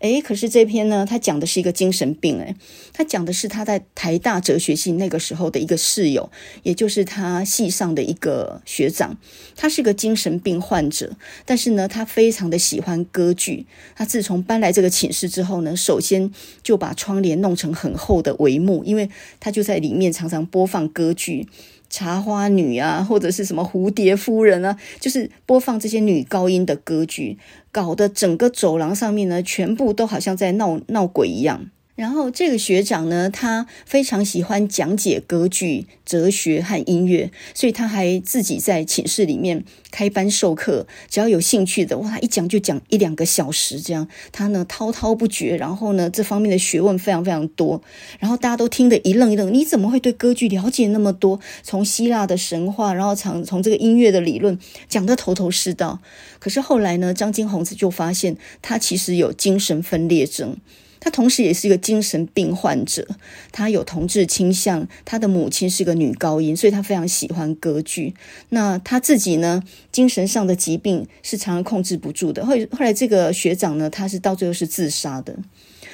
诶，可是这篇呢，他讲的是一个精神病。诶，他讲的是他在台大哲学系那个时候的一个室友，也就是他系上的一个学长。他是个精神病患者，但是呢，他非常的喜欢歌剧。他自从搬来这个寝室之后呢，首先就把窗帘弄成很厚的帷幕，因为他就在里面常常播放歌剧。茶花女啊，或者是什么蝴蝶夫人啊，就是播放这些女高音的歌剧，搞得整个走廊上面呢，全部都好像在闹闹鬼一样。然后这个学长呢，他非常喜欢讲解歌剧、哲学和音乐，所以他还自己在寝室里面开班授课。只要有兴趣的，哇，他一讲就讲一两个小时，这样他呢滔滔不绝。然后呢，这方面的学问非常非常多。然后大家都听得一愣一愣，你怎么会对歌剧了解那么多？从希腊的神话，然后从从这个音乐的理论讲得头头是道。可是后来呢，张金红子就发现他其实有精神分裂症。他同时也是一个精神病患者，他有同志倾向，他的母亲是个女高音，所以他非常喜欢歌剧。那他自己呢，精神上的疾病是常常控制不住的。后后来这个学长呢，他是到最后是自杀的，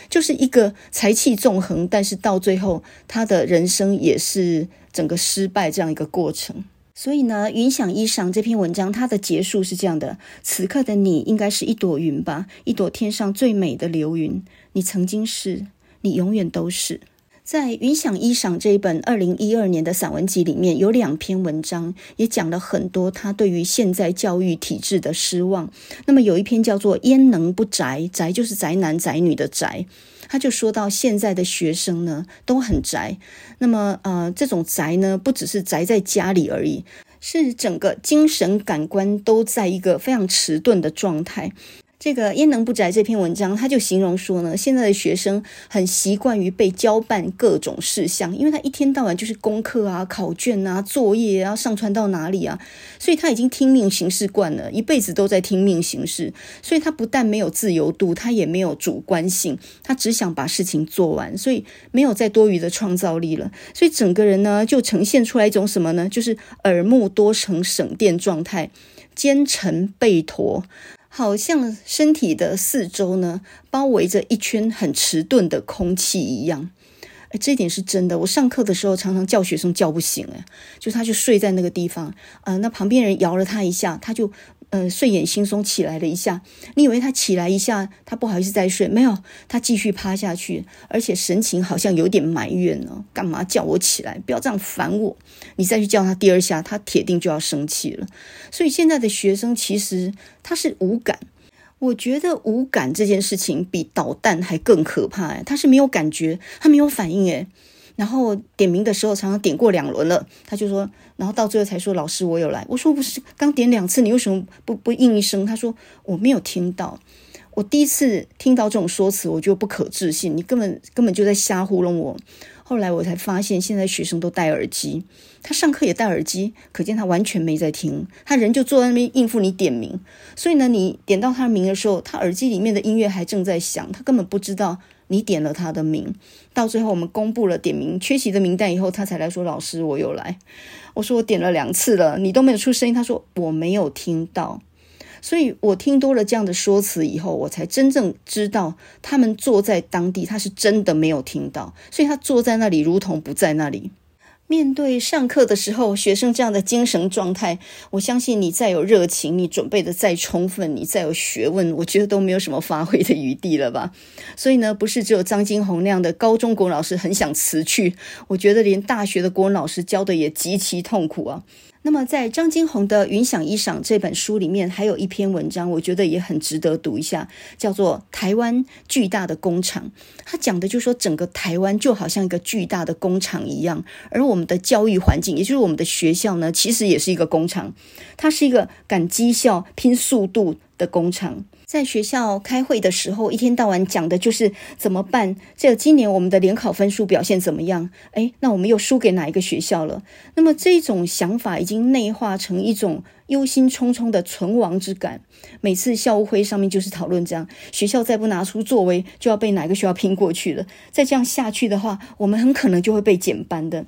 就是一个才气纵横，但是到最后他的人生也是整个失败这样一个过程。所以呢，云想衣裳这篇文章，它的结束是这样的：此刻的你应该是一朵云吧，一朵天上最美的流云。你曾经是，你永远都是。在《云想衣裳》这一本二零一二年的散文集里面，有两篇文章，也讲了很多他对于现在教育体制的失望。那么有一篇叫做“焉能不宅”，宅就是宅男宅女的宅。他就说到现在的学生呢都很宅，那么呃这种宅呢不只是宅在家里而已，是整个精神感官都在一个非常迟钝的状态。这个焉能不宅这篇文章，他就形容说呢，现在的学生很习惯于被交办各种事项，因为他一天到晚就是功课啊、考卷啊、作业啊，上传到哪里啊，所以他已经听命行事惯了，一辈子都在听命行事，所以他不但没有自由度，他也没有主观性，他只想把事情做完，所以没有再多余的创造力了，所以整个人呢就呈现出来一种什么呢？就是耳目多成省电状态，肩沉背驼。好像身体的四周呢，包围着一圈很迟钝的空气一样。哎，这一点是真的。我上课的时候常常叫学生叫不醒，哎，就他就睡在那个地方，啊、那旁边人摇了他一下，他就。呃，睡眼惺忪起来了一下，你以为他起来一下，他不好意思再睡？没有，他继续趴下去，而且神情好像有点埋怨呢。干嘛叫我起来？不要这样烦我！你再去叫他第二下，他铁定就要生气了。所以现在的学生其实他是无感，我觉得无感这件事情比导弹还更可怕哎，他是没有感觉，他没有反应哎。然后点名的时候，常常点过两轮了，他就说，然后到最后才说：“老师，我有来。”我说：“不是，刚点两次，你为什么不不应一声？”他说：“我没有听到。”我第一次听到这种说辞，我就不可置信，你根本根本就在瞎糊弄我。后来我才发现，现在学生都戴耳机，他上课也戴耳机，可见他完全没在听，他人就坐在那边应付你点名。所以呢，你点到他的名的时候，他耳机里面的音乐还正在响，他根本不知道你点了他的名。到最后我们公布了点名缺席的名单以后，他才来说：“老师，我有来。”我说：“我点了两次了，你都没有出声音。”他说：“我没有听到。”所以我听多了这样的说辞以后，我才真正知道他们坐在当地，他是真的没有听到，所以他坐在那里如同不在那里。面对上课的时候，学生这样的精神状态，我相信你再有热情，你准备的再充分，你再有学问，我觉得都没有什么发挥的余地了吧。所以呢，不是只有张金红那样的高中国文老师很想辞去，我觉得连大学的国文老师教的也极其痛苦啊。那么，在张金红的《云想衣裳》这本书里面，还有一篇文章，我觉得也很值得读一下，叫做《台湾巨大的工厂》。他讲的就是说，整个台湾就好像一个巨大的工厂一样，而我们的教育环境，也就是我们的学校呢，其实也是一个工厂，它是一个赶绩效、拼速度的工厂。在学校开会的时候，一天到晚讲的就是怎么办。这今年我们的联考分数表现怎么样？诶，那我们又输给哪一个学校了？那么这种想法已经内化成一种忧心忡忡的存亡之感。每次校务会上面就是讨论这样：学校再不拿出作为，就要被哪个学校拼过去了。再这样下去的话，我们很可能就会被减班的。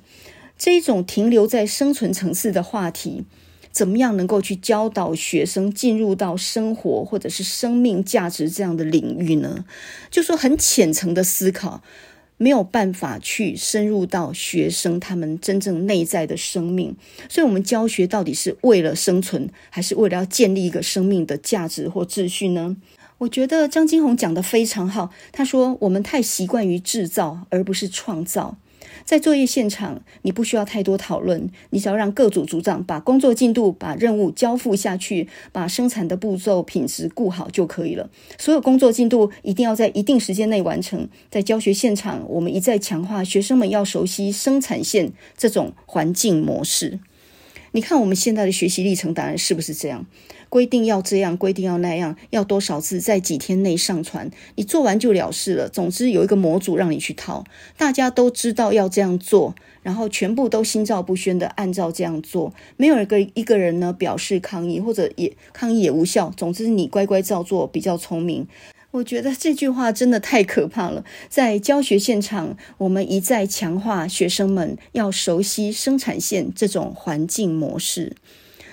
这种停留在生存层次的话题。怎么样能够去教导学生进入到生活或者是生命价值这样的领域呢？就说很浅层的思考，没有办法去深入到学生他们真正内在的生命。所以，我们教学到底是为了生存，还是为了要建立一个生命的价值或秩序呢？我觉得张金红讲得非常好。他说，我们太习惯于制造，而不是创造。在作业现场，你不需要太多讨论，你只要让各组组长把工作进度、把任务交付下去，把生产的步骤品质顾好就可以了。所有工作进度一定要在一定时间内完成。在教学现场，我们一再强化学生们要熟悉生产线这种环境模式。你看我们现在的学习历程档案是不是这样？规定要这样，规定要那样，要多少次，在几天内上传，你做完就了事了。总之有一个模组让你去套，大家都知道要这样做，然后全部都心照不宣的按照这样做，没有一个一个人呢表示抗议，或者也抗议也无效。总之你乖乖照做比较聪明。我觉得这句话真的太可怕了。在教学现场，我们一再强化学生们要熟悉生产线这种环境模式。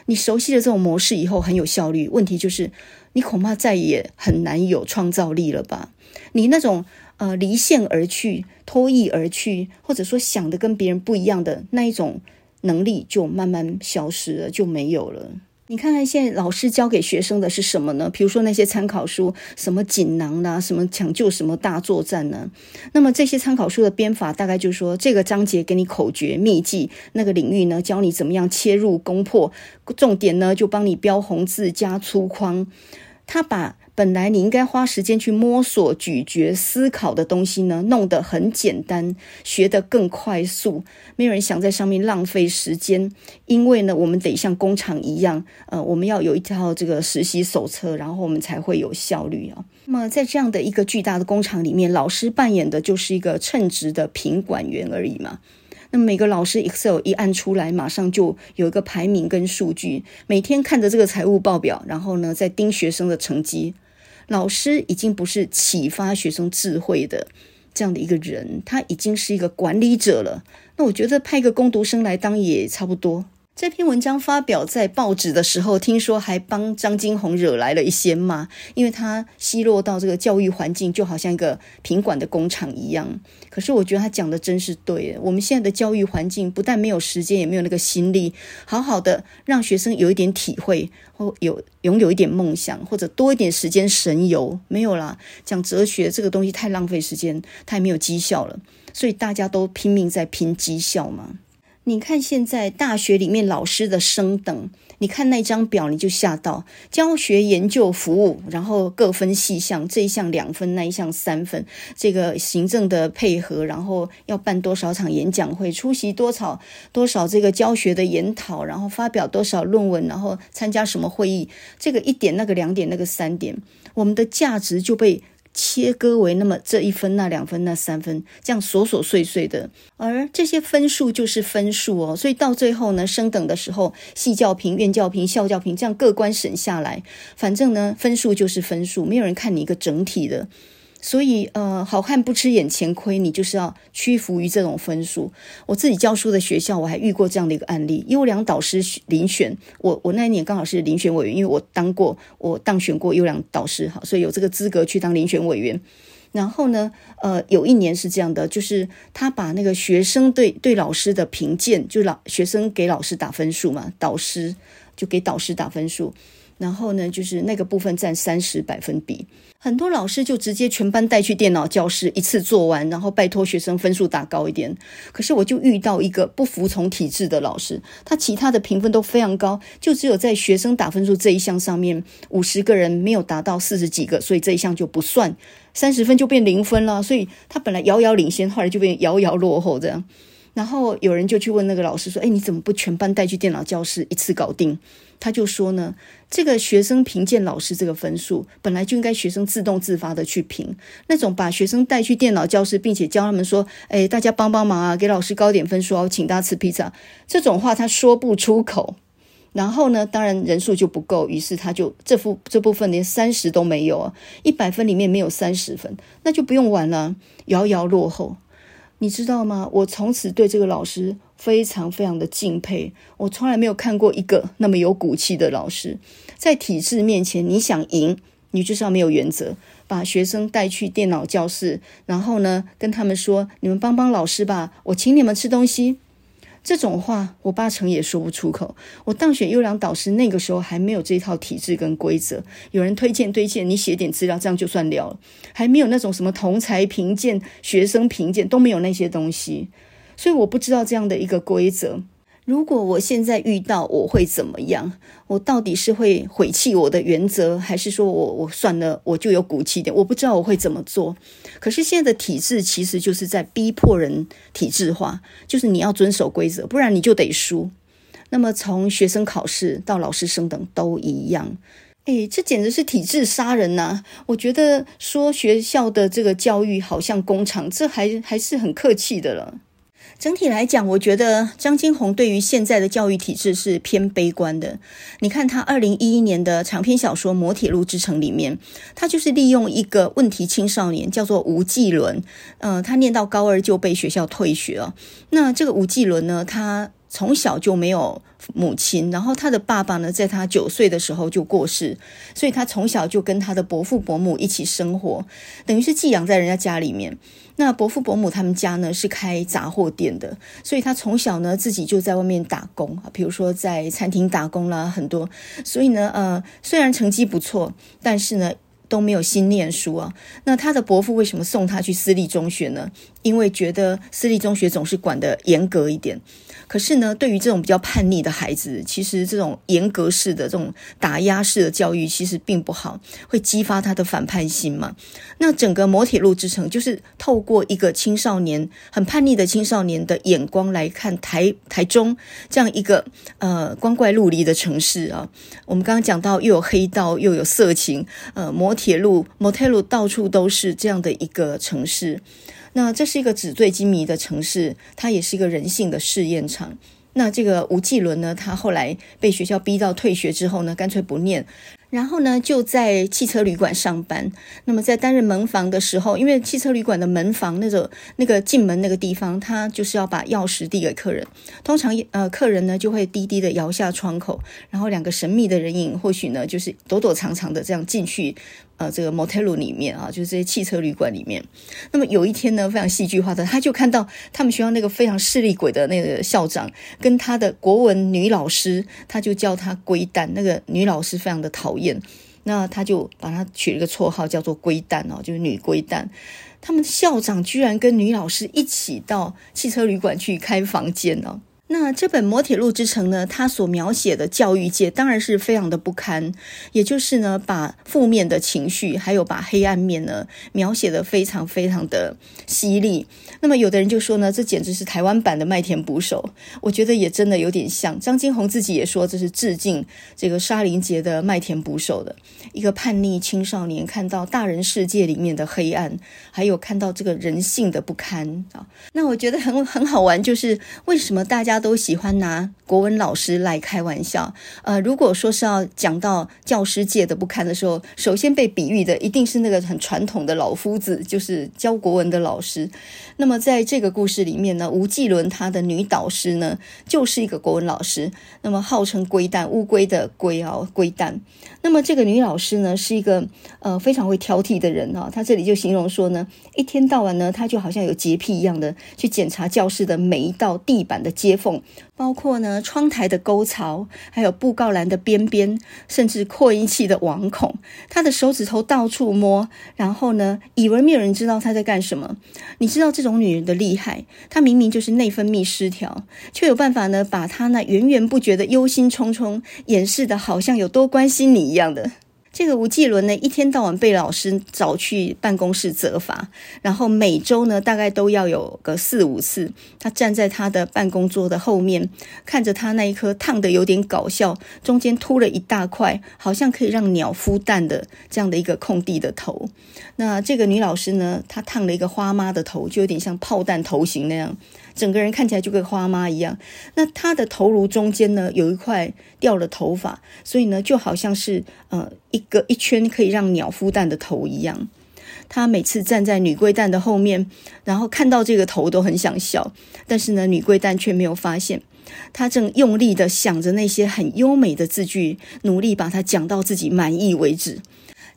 你熟悉了这种模式以后很有效率，问题就是你恐怕再也很难有创造力了吧？你那种呃离线而去、脱逸而去，或者说想的跟别人不一样的那一种能力，就慢慢消失了，就没有了。你看看现在老师教给学生的是什么呢？比如说那些参考书，什么锦囊啦，什么抢救什么大作战呢？那么这些参考书的编法大概就是说，这个章节给你口诀秘籍，那个领域呢教你怎么样切入攻破，重点呢就帮你标红字加粗框，他把。本来你应该花时间去摸索、咀嚼、思考的东西呢，弄得很简单，学得更快速。没有人想在上面浪费时间，因为呢，我们得像工厂一样，呃，我们要有一套这个实习手册，然后我们才会有效率啊。那么在这样的一个巨大的工厂里面，老师扮演的就是一个称职的品管员而已嘛。那每个老师 Excel 一按出来，马上就有一个排名跟数据，每天看着这个财务报表，然后呢，再盯学生的成绩。老师已经不是启发学生智慧的这样的一个人，他已经是一个管理者了。那我觉得派一个工读生来当也差不多。这篇文章发表在报纸的时候，听说还帮张金红惹来了一些骂，因为他奚落到这个教育环境就好像一个品管的工厂一样。可是我觉得他讲的真是对，我们现在的教育环境不但没有时间，也没有那个心力，好好的让学生有一点体会，或有拥有一点梦想，或者多一点时间神游，没有啦。讲哲学这个东西太浪费时间，太没有绩效了，所以大家都拼命在拼绩效嘛。你看现在大学里面老师的升等，你看那张表你就吓到，教学研究服务，然后各分细项，这一项两分，那一项三分，这个行政的配合，然后要办多少场演讲会，出席多少多少这个教学的研讨，然后发表多少论文，然后参加什么会议，这个一点那个两点那个三点，我们的价值就被。切割为那么这一分那两分那三分，这样琐琐碎碎的，而这些分数就是分数哦，所以到最后呢，升等的时候，系教评、院教评、校教评这样各关审下来，反正呢，分数就是分数，没有人看你一个整体的。所以，呃，好汉不吃眼前亏，你就是要屈服于这种分数。我自己教书的学校，我还遇过这样的一个案例：优良导师遴选，我我那一年刚好是遴选委员，因为我当过，我当选过优良导师，哈，所以有这个资格去当遴选委员。然后呢，呃，有一年是这样的，就是他把那个学生对对老师的评鉴，就老学生给老师打分数嘛，导师就给导师打分数。然后呢，就是那个部分占三十百分比，很多老师就直接全班带去电脑教室一次做完，然后拜托学生分数打高一点。可是我就遇到一个不服从体制的老师，他其他的评分都非常高，就只有在学生打分数这一项上面，五十个人没有达到四十几个，所以这一项就不算，三十分就变零分了。所以他本来遥遥领先，后来就变遥遥落后这样。然后有人就去问那个老师说：“哎，你怎么不全班带去电脑教室一次搞定？”他就说呢，这个学生评鉴老师这个分数本来就应该学生自动自发的去评，那种把学生带去电脑教室，并且教他们说，哎，大家帮帮忙啊，给老师高点分数哦，请大家吃披萨，这种话他说不出口。然后呢，当然人数就不够，于是他就这副这部分连三十都没有啊，一百分里面没有三十分，那就不用玩了，遥遥落后。你知道吗？我从此对这个老师非常非常的敬佩。我从来没有看过一个那么有骨气的老师。在体制面前，你想赢，你就是要没有原则，把学生带去电脑教室，然后呢，跟他们说：“你们帮帮老师吧，我请你们吃东西。”这种话我八成也说不出口。我当选优良导师那个时候还没有这套体制跟规则，有人推荐推荐，你写点资料，这样就算了，还没有那种什么同才评鉴、学生评鉴都没有那些东西，所以我不知道这样的一个规则。如果我现在遇到，我会怎么样？我到底是会毁弃我的原则，还是说我我算了，我就有骨气点？我不知道我会怎么做。可是现在的体制其实就是在逼迫人体制化，就是你要遵守规则，不然你就得输。那么从学生考试到老师升等都一样，诶，这简直是体制杀人呐、我觉得说学校的这个教育好像工厂，这还还是很客气的了。整体来讲，我觉得张金红对于现在的教育体制是偏悲观的。你看他二零一一年的长篇小说《摩铁路之城》里面，他就是利用一个问题青少年，叫做吴继伦。嗯、呃，他念到高二就被学校退学了。那这个吴继伦呢，他从小就没有母亲，然后他的爸爸呢，在他九岁的时候就过世，所以他从小就跟他的伯父伯母一起生活，等于是寄养在人家家里面。那伯父伯母他们家呢是开杂货店的，所以他从小呢自己就在外面打工啊，比如说在餐厅打工啦，很多。所以呢，呃，虽然成绩不错，但是呢。都没有心念书啊，那他的伯父为什么送他去私立中学呢？因为觉得私立中学总是管得严格一点。可是呢，对于这种比较叛逆的孩子，其实这种严格式的这种打压式的教育其实并不好，会激发他的反叛心嘛。那整个摩铁路之城就是透过一个青少年很叛逆的青少年的眼光来看台台中这样一个呃光怪陆离的城市啊。我们刚刚讲到又有黑道又有色情，呃摩。铁路、摩铁路到处都是这样的一个城市，那这是一个纸醉金迷的城市，它也是一个人性的试验场。那这个吴继伦呢，他后来被学校逼到退学之后呢，干脆不念。然后呢，就在汽车旅馆上班。那么在担任门房的时候，因为汽车旅馆的门房那个那个进门那个地方，他就是要把钥匙递给客人。通常呃，客人呢就会低低的摇下窗口，然后两个神秘的人影，或许呢就是躲躲藏藏的这样进去。呃，这个 motel 里面啊，就是这些汽车旅馆里面。那么有一天呢，非常戏剧化的，他就看到他们学校那个非常势利鬼的那个校长，跟他的国文女老师，他就叫他龟蛋。那个女老师非常的讨厌，那他就把他取了一个绰号，叫做龟蛋哦，就是女龟蛋。他们校长居然跟女老师一起到汽车旅馆去开房间哦。那这本《摩铁路之城》呢，它所描写的教育界当然是非常的不堪，也就是呢，把负面的情绪还有把黑暗面呢描写的非常非常的犀利。那么有的人就说呢，这简直是台湾版的《麦田捕手》，我觉得也真的有点像。张金鸿自己也说，这是致敬这个沙林杰的《麦田捕手》的一个叛逆青少年，看到大人世界里面的黑暗，还有看到这个人性的不堪啊。那我觉得很很好玩，就是为什么大家都喜欢拿国文老师来开玩笑。呃，如果说是要讲到教师界的不堪的时候，首先被比喻的一定是那个很传统的老夫子，就是教国文的老师。那么在这个故事里面呢，吴季伦他的女导师呢，就是一个国文老师。那么号称龟蛋，乌龟的龟啊，龟蛋。那么这个女老师呢，是一个呃非常会挑剔的人啊。她这里就形容说呢，一天到晚呢，她就好像有洁癖一样的去检查教室的每一道地板的接缝。包括呢，窗台的沟槽，还有布告栏的边边，甚至扩音器的网孔，她的手指头到处摸，然后呢，以为没有人知道她在干什么。你知道这种女人的厉害，她明明就是内分泌失调，却有办法呢，把她那源源不绝的忧心忡忡掩饰得好像有多关心你一样的。这个吴季伦呢，一天到晚被老师找去办公室责罚，然后每周呢，大概都要有个四五次，他站在他的办公桌的后面，看着他那一颗烫得有点搞笑，中间秃了一大块，好像可以让鸟孵蛋的这样的一个空地的头。那这个女老师呢，她烫了一个花妈的头，就有点像炮弹头型那样。整个人看起来就跟花妈一样，那她的头颅中间呢，有一块掉了头发，所以呢就好像是呃一个一圈可以让鸟孵蛋的头一样。她每次站在女龟蛋的后面，然后看到这个头都很想笑，但是呢女龟蛋却没有发现，她正用力的想着那些很优美的字句，努力把它讲到自己满意为止。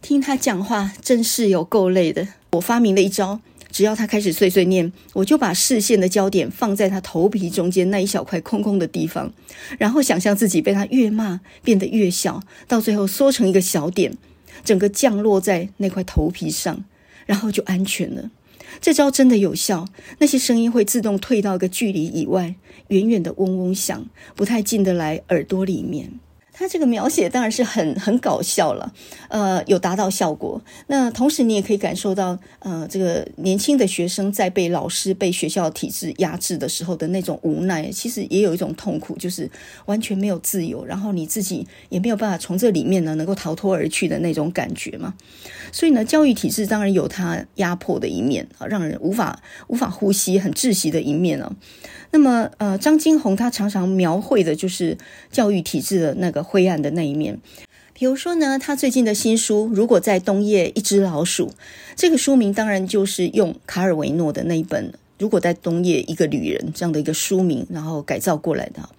听她讲话真是有够累的。我发明了一招。只要他开始碎碎念，我就把视线的焦点放在他头皮中间那一小块空空的地方，然后想象自己被他越骂变得越小，到最后缩成一个小点，整个降落在那块头皮上，然后就安全了。这招真的有效，那些声音会自动退到一个距离以外，远远的嗡嗡响，不太进得来耳朵里面。他这个描写当然是很很搞笑了，呃，有达到效果。那同时你也可以感受到，呃，这个年轻的学生在被老师、被学校体制压制的时候的那种无奈，其实也有一种痛苦，就是完全没有自由，然后你自己也没有办法从这里面呢能够逃脱而去的那种感觉嘛。所以呢，教育体制当然有它压迫的一面啊，让人无法无法呼吸、很窒息的一面啊。那么，呃，张金红他常常描绘的就是教育体制的那个灰暗的那一面。比如说呢，他最近的新书《如果在冬夜一只老鼠》，这个书名当然就是用卡尔维诺的那一本《如果在冬夜一个旅人》这样的一个书名，然后改造过来的。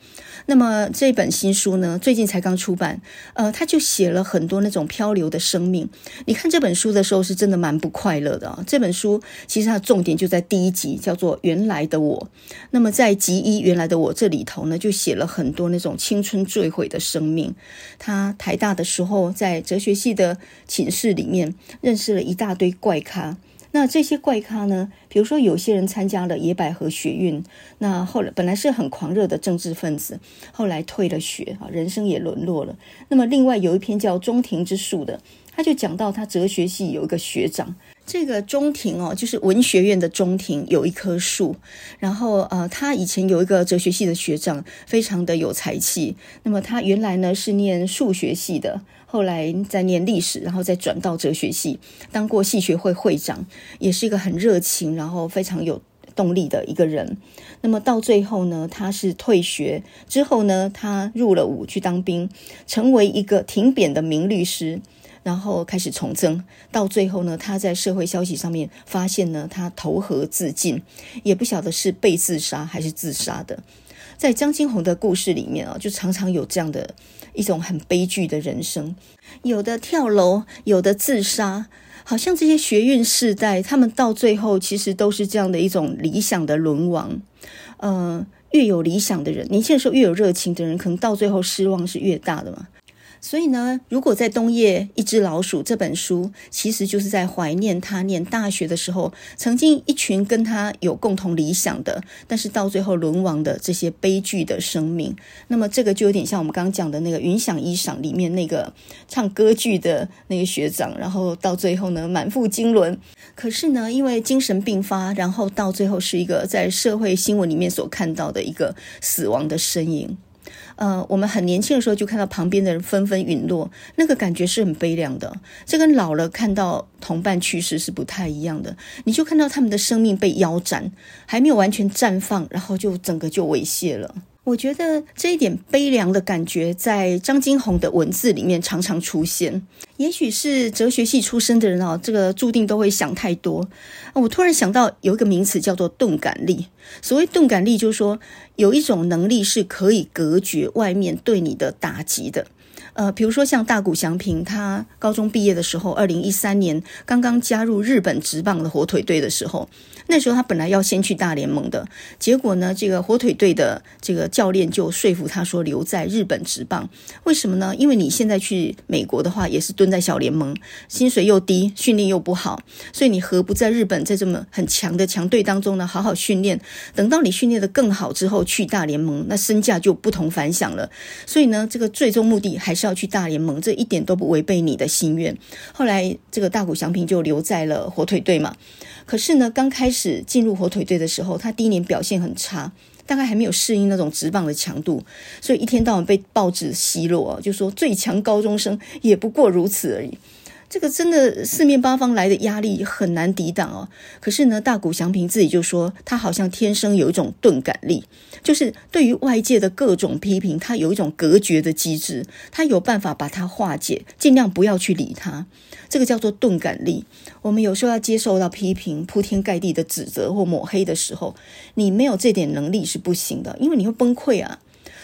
那么这本新书呢，最近才刚出版，呃，他就写了很多那种漂流的生命。你看这本书的时候，是真的蛮不快乐的。这本书其实它的重点就在第一集，叫做《原来的我》。那么在集一《原来的我》这里头呢，就写了很多那种青春坠毁的生命。他台大的时候，在哲学系的寝室里面，认识了一大堆怪咖。那这些怪咖呢，比如说有些人参加了野百合学运，那后来本来是很狂热的政治分子，后来退了学啊，人生也沦落了。那么另外有一篇叫《中庭之树》的，他就讲到他哲学系有一个学长，这个中庭哦，就是文学院的中庭有一棵树，然后呃，他以前有一个哲学系的学长，非常的有才气。那么他原来呢是念数学系的。后来在念历史，然后再转到哲学系，当过系学会会长，也是一个很热情，然后非常有动力的一个人。那么到最后呢，他是退学之后呢，他入了伍去当兵，成为一个挺扁的名律师，然后开始从政。到最后呢，他在社会消息上面发现呢，他投河自尽，也不晓得是被自杀还是自杀的。在张金红的故事里面啊，就常常有这样的一种很悲剧的人生，有的跳楼，有的自杀，好像这些学运世代，他们到最后其实都是这样的一种理想的沦亡。呃，越有理想的人，年轻的时候越有热情的人，可能到最后失望是越大的嘛。所以呢，如果在冬夜一只老鼠这本书，其实就是在怀念他念大学的时候，曾经一群跟他有共同理想的，但是到最后沦亡的这些悲剧的生命。那么这个就有点像我们刚刚讲的那个《云想衣裳》里面那个唱歌剧的那个学长，然后到最后呢，满腹经纶，可是呢，因为精神病发，然后到最后是一个在社会新闻里面所看到的一个死亡的身影。呃，我们很年轻的时候就看到旁边的人纷纷陨落，那个感觉是很悲凉的。这跟老了看到同伴去世是不太一样的。你就看到他们的生命被腰斩，还没有完全绽放，然后就整个就猥亵了。我觉得这一点悲凉的感觉，在张金红的文字里面常常出现。也许是哲学系出身的人啊，这个注定都会想太多。我突然想到有一个名词叫做钝感力。所谓钝感力，就是说有一种能力是可以隔绝外面对你的打击的。呃，比如说像大谷翔平，他高中毕业的时候，二零一三年刚刚加入日本职棒的火腿队的时候，那时候他本来要先去大联盟的，结果呢，这个火腿队的这个教练就说服他说留在日本职棒。为什么呢？因为你现在去美国的话，也是蹲在小联盟，薪水又低，训练又不好，所以你何不在日本在这么很强的强队当中呢，好好训练，等到你训练得更好之后去大联盟，那身价就不同凡响了。所以呢，这个最终目的还是要去大联盟，这一点都不违背你的心愿。后来，这个大谷翔平就留在了火腿队嘛。可是呢，刚开始是进入火腿队的时候，他第一年表现很差，大概还没有适应那种直棒的强度，所以一天到晚被报纸奚落，就说最强高中生也不过如此而已。这个真的四面八方来的压力很难抵挡哦。可是呢，大谷祥平自己就说，他好像天生有一种钝感力，就是对于外界的各种批评，他有一种隔绝的机制，他有办法把它化解，尽量不要去理他。这个叫做钝感力。我们有时候要接受到批评、铺天盖地的指责或抹黑的时候，你没有这点能力是不行的，因为你会崩溃啊。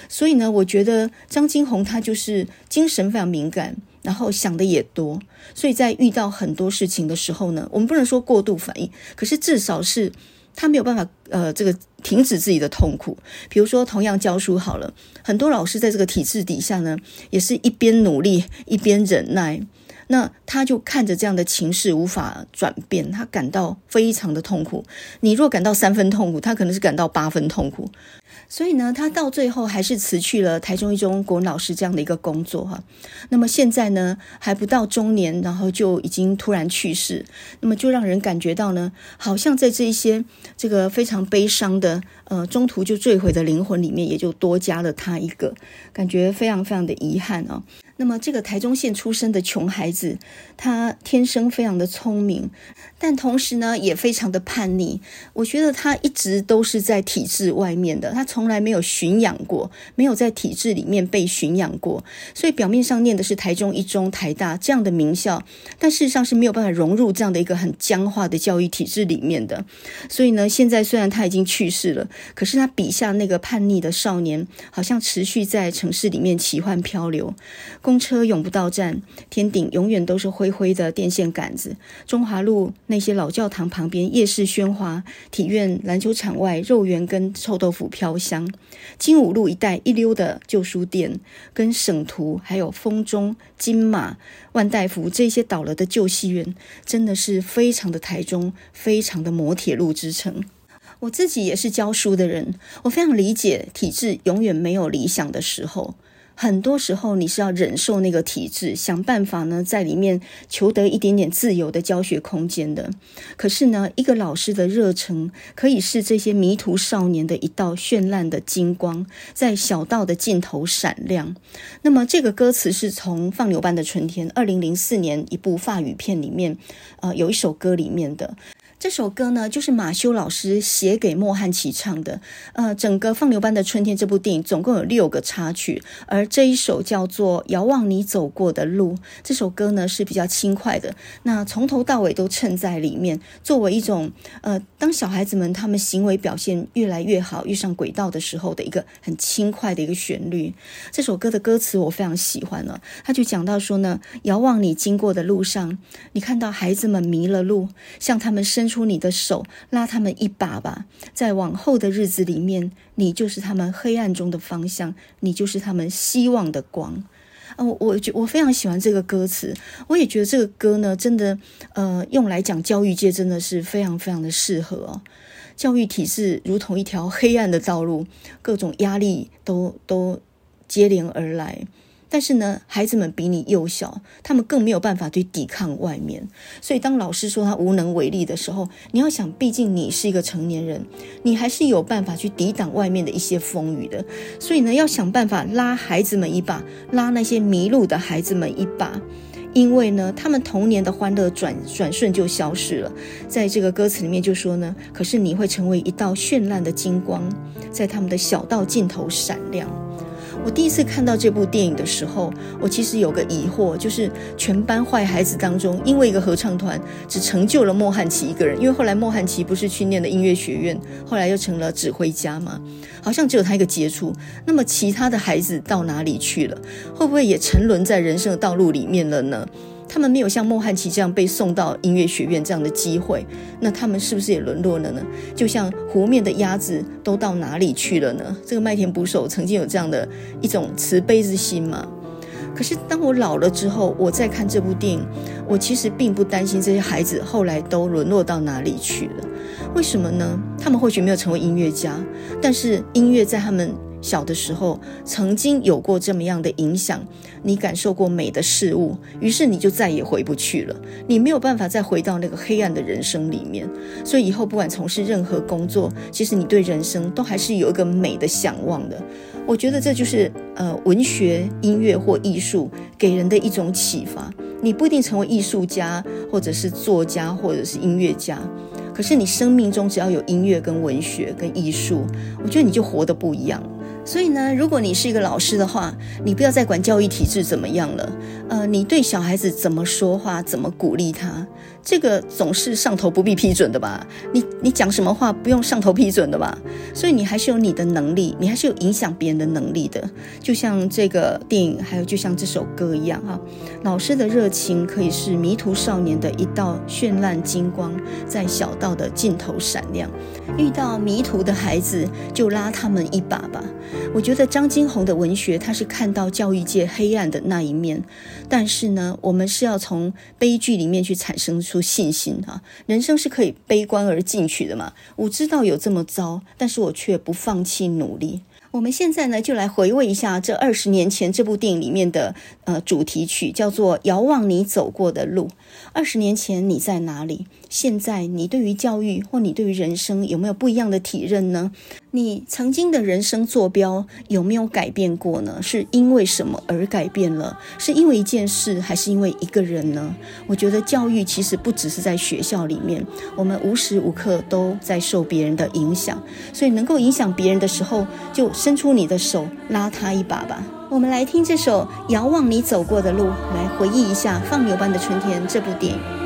所以呢，我觉得张金红他就是精神非常敏感。然后想的也多，所以在遇到很多事情的时候呢，我们不能说过度反应，可是至少是他没有办法呃，这个停止自己的痛苦。比如说，同样教书好了，很多老师在这个体制底下呢，也是一边努力一边忍耐，那他就看着这样的情势无法转变，他感到非常的痛苦。你若感到三分痛苦，他可能是感到八分痛苦。所以呢，他到最后还是辞去了台中一中国文老师这样的一个工作哈。那么现在呢，还不到中年，然后就已经突然去世，那么就让人感觉到呢，好像在这一些这个非常悲伤的呃中途就坠毁的灵魂里面，也就多加了他一个，感觉非常非常的遗憾啊。那么，这个台中县出生的穷孩子，他天生非常的聪明，但同时呢，也非常的叛逆。我觉得他一直都是在体制外面的，他从来没有驯养过，没有在体制里面被驯养过。所以表面上念的是台中一中、台大这样的名校，但事实上是没有办法融入这样的一个很僵化的教育体制里面的。所以呢，现在虽然他已经去世了，可是他笔下那个叛逆的少年，好像持续在城市里面奇幻漂流。公车永不到站，天顶永远都是灰灰的电线杆子。中华路那些老教堂旁边，夜市喧哗，体院篮球场外，肉圆跟臭豆腐飘香。金武路一带一溜的旧书店，跟省图还有丰中、金马、万代福这些倒了的旧戏院，真的是非常的台中，非常的摩铁路之城。我自己也是教书的人，我非常理解体制永远没有理想的时候。很多时候你是要忍受那个体制，想办法呢，在里面求得一点点自由的教学空间的。可是呢，一个老师的热忱可以是这些迷途少年的一道绚烂的金光，在小道的尽头闪亮。那么这个歌词是从《放牛班的春天》二零零四年一部法语片里面，呃，有一首歌里面的。这首歌呢，就是马修老师写给莫汉奇唱的。呃，整个《放牛班的春天》这部电影总共有六个插曲，而这一首叫做《遥望你走过的路》。这首歌呢是比较轻快的，那从头到尾都衬在里面，作为一种呃，当小孩子们他们行为表现越来越好，遇上轨道的时候的一个很轻快的一个旋律。这首歌的歌词我非常喜欢了，他就讲到说呢，遥望你经过的路上，你看到孩子们迷了路，向他们伸出你的手，拉他们一把吧。在往后的日子里面，你就是他们黑暗中的方向，你就是他们希望的光。啊，我我觉我非常喜欢这个歌词，我也觉得这个歌呢，真的呃，用来讲教育界真的是非常非常的适合哦。教育体制如同一条黑暗的道路，各种压力都都接连而来。但是呢，孩子们比你幼小，他们更没有办法去抵抗外面。所以，当老师说他无能为力的时候，你要想，毕竟你是一个成年人，你还是有办法去抵挡外面的一些风雨的。所以呢，要想办法拉孩子们一把，拉那些迷路的孩子们一把。因为呢，他们童年的欢乐转转瞬就消失了。在这个歌词里面就说呢，可是你会成为一道绚烂的金光，在他们的小道尽头闪亮。我第一次看到这部电影的时候，我其实有个疑惑，就是全班坏孩子当中，因为一个合唱团只成就了莫汉奇一个人，因为后来莫汉奇不是去念了音乐学院，后来又成了指挥家嘛，好像只有他一个杰出。那么其他的孩子到哪里去了？会不会也沉沦在人生的道路里面了呢？他们没有像莫汉奇这样被送到音乐学院这样的机会，那他们是不是也沦落了呢？就像湖面的鸭子都到哪里去了呢？这个麦田捕手曾经有这样的一种慈悲之心嘛。可是当我老了之后，我再看这部电影，我其实并不担心这些孩子后来都沦落到哪里去了。为什么呢？他们或许没有成为音乐家，但是音乐在他们。小的时候曾经有过这么样的影响，你感受过美的事物，于是你就再也回不去了。你没有办法再回到那个黑暗的人生里面，所以以后不管从事任何工作，其实你对人生都还是有一个美的向往的。我觉得这就是呃文学、音乐或艺术给人的一种启发。你不一定成为艺术家，或者是作家，或者是音乐家，可是你生命中只要有音乐跟文学跟艺术，我觉得你就活得不一样。所以呢，如果你是一个老师的话，你不要再管教育体制怎么样了。呃，你对小孩子怎么说话，怎么鼓励他，这个总是上头不必批准的吧？你你讲什么话不用上头批准的吧？所以你还是有你的能力，你还是有影响别人的能力的。就像这个电影，还有就像这首歌一样哈。老师的热情可以是迷途少年的一道绚烂金光，在小道的尽头闪亮。遇到迷途的孩子，就拉他们一把吧。我觉得张金红的文学，他是看到教育界黑暗的那一面，但是呢，我们是要从悲剧里面去产生出信心啊！人生是可以悲观而进取的嘛。我知道有这么糟，但是我却不放弃努力。我们现在呢，就来回味一下这二十年前这部电影里面的呃主题曲，叫做《遥望你走过的路》。二十年前你在哪里？现在你对于教育或你对于人生有没有不一样的体认呢？你曾经的人生坐标有没有改变过呢？是因为什么而改变了？是因为一件事，还是因为一个人呢？我觉得教育其实不只是在学校里面，我们无时无刻都在受别人的影响，所以能够影响别人的时候，就伸出你的手拉他一把吧。我们来听这首《遥望你走过的路》，来回忆一下《放牛班的春天》这部电影。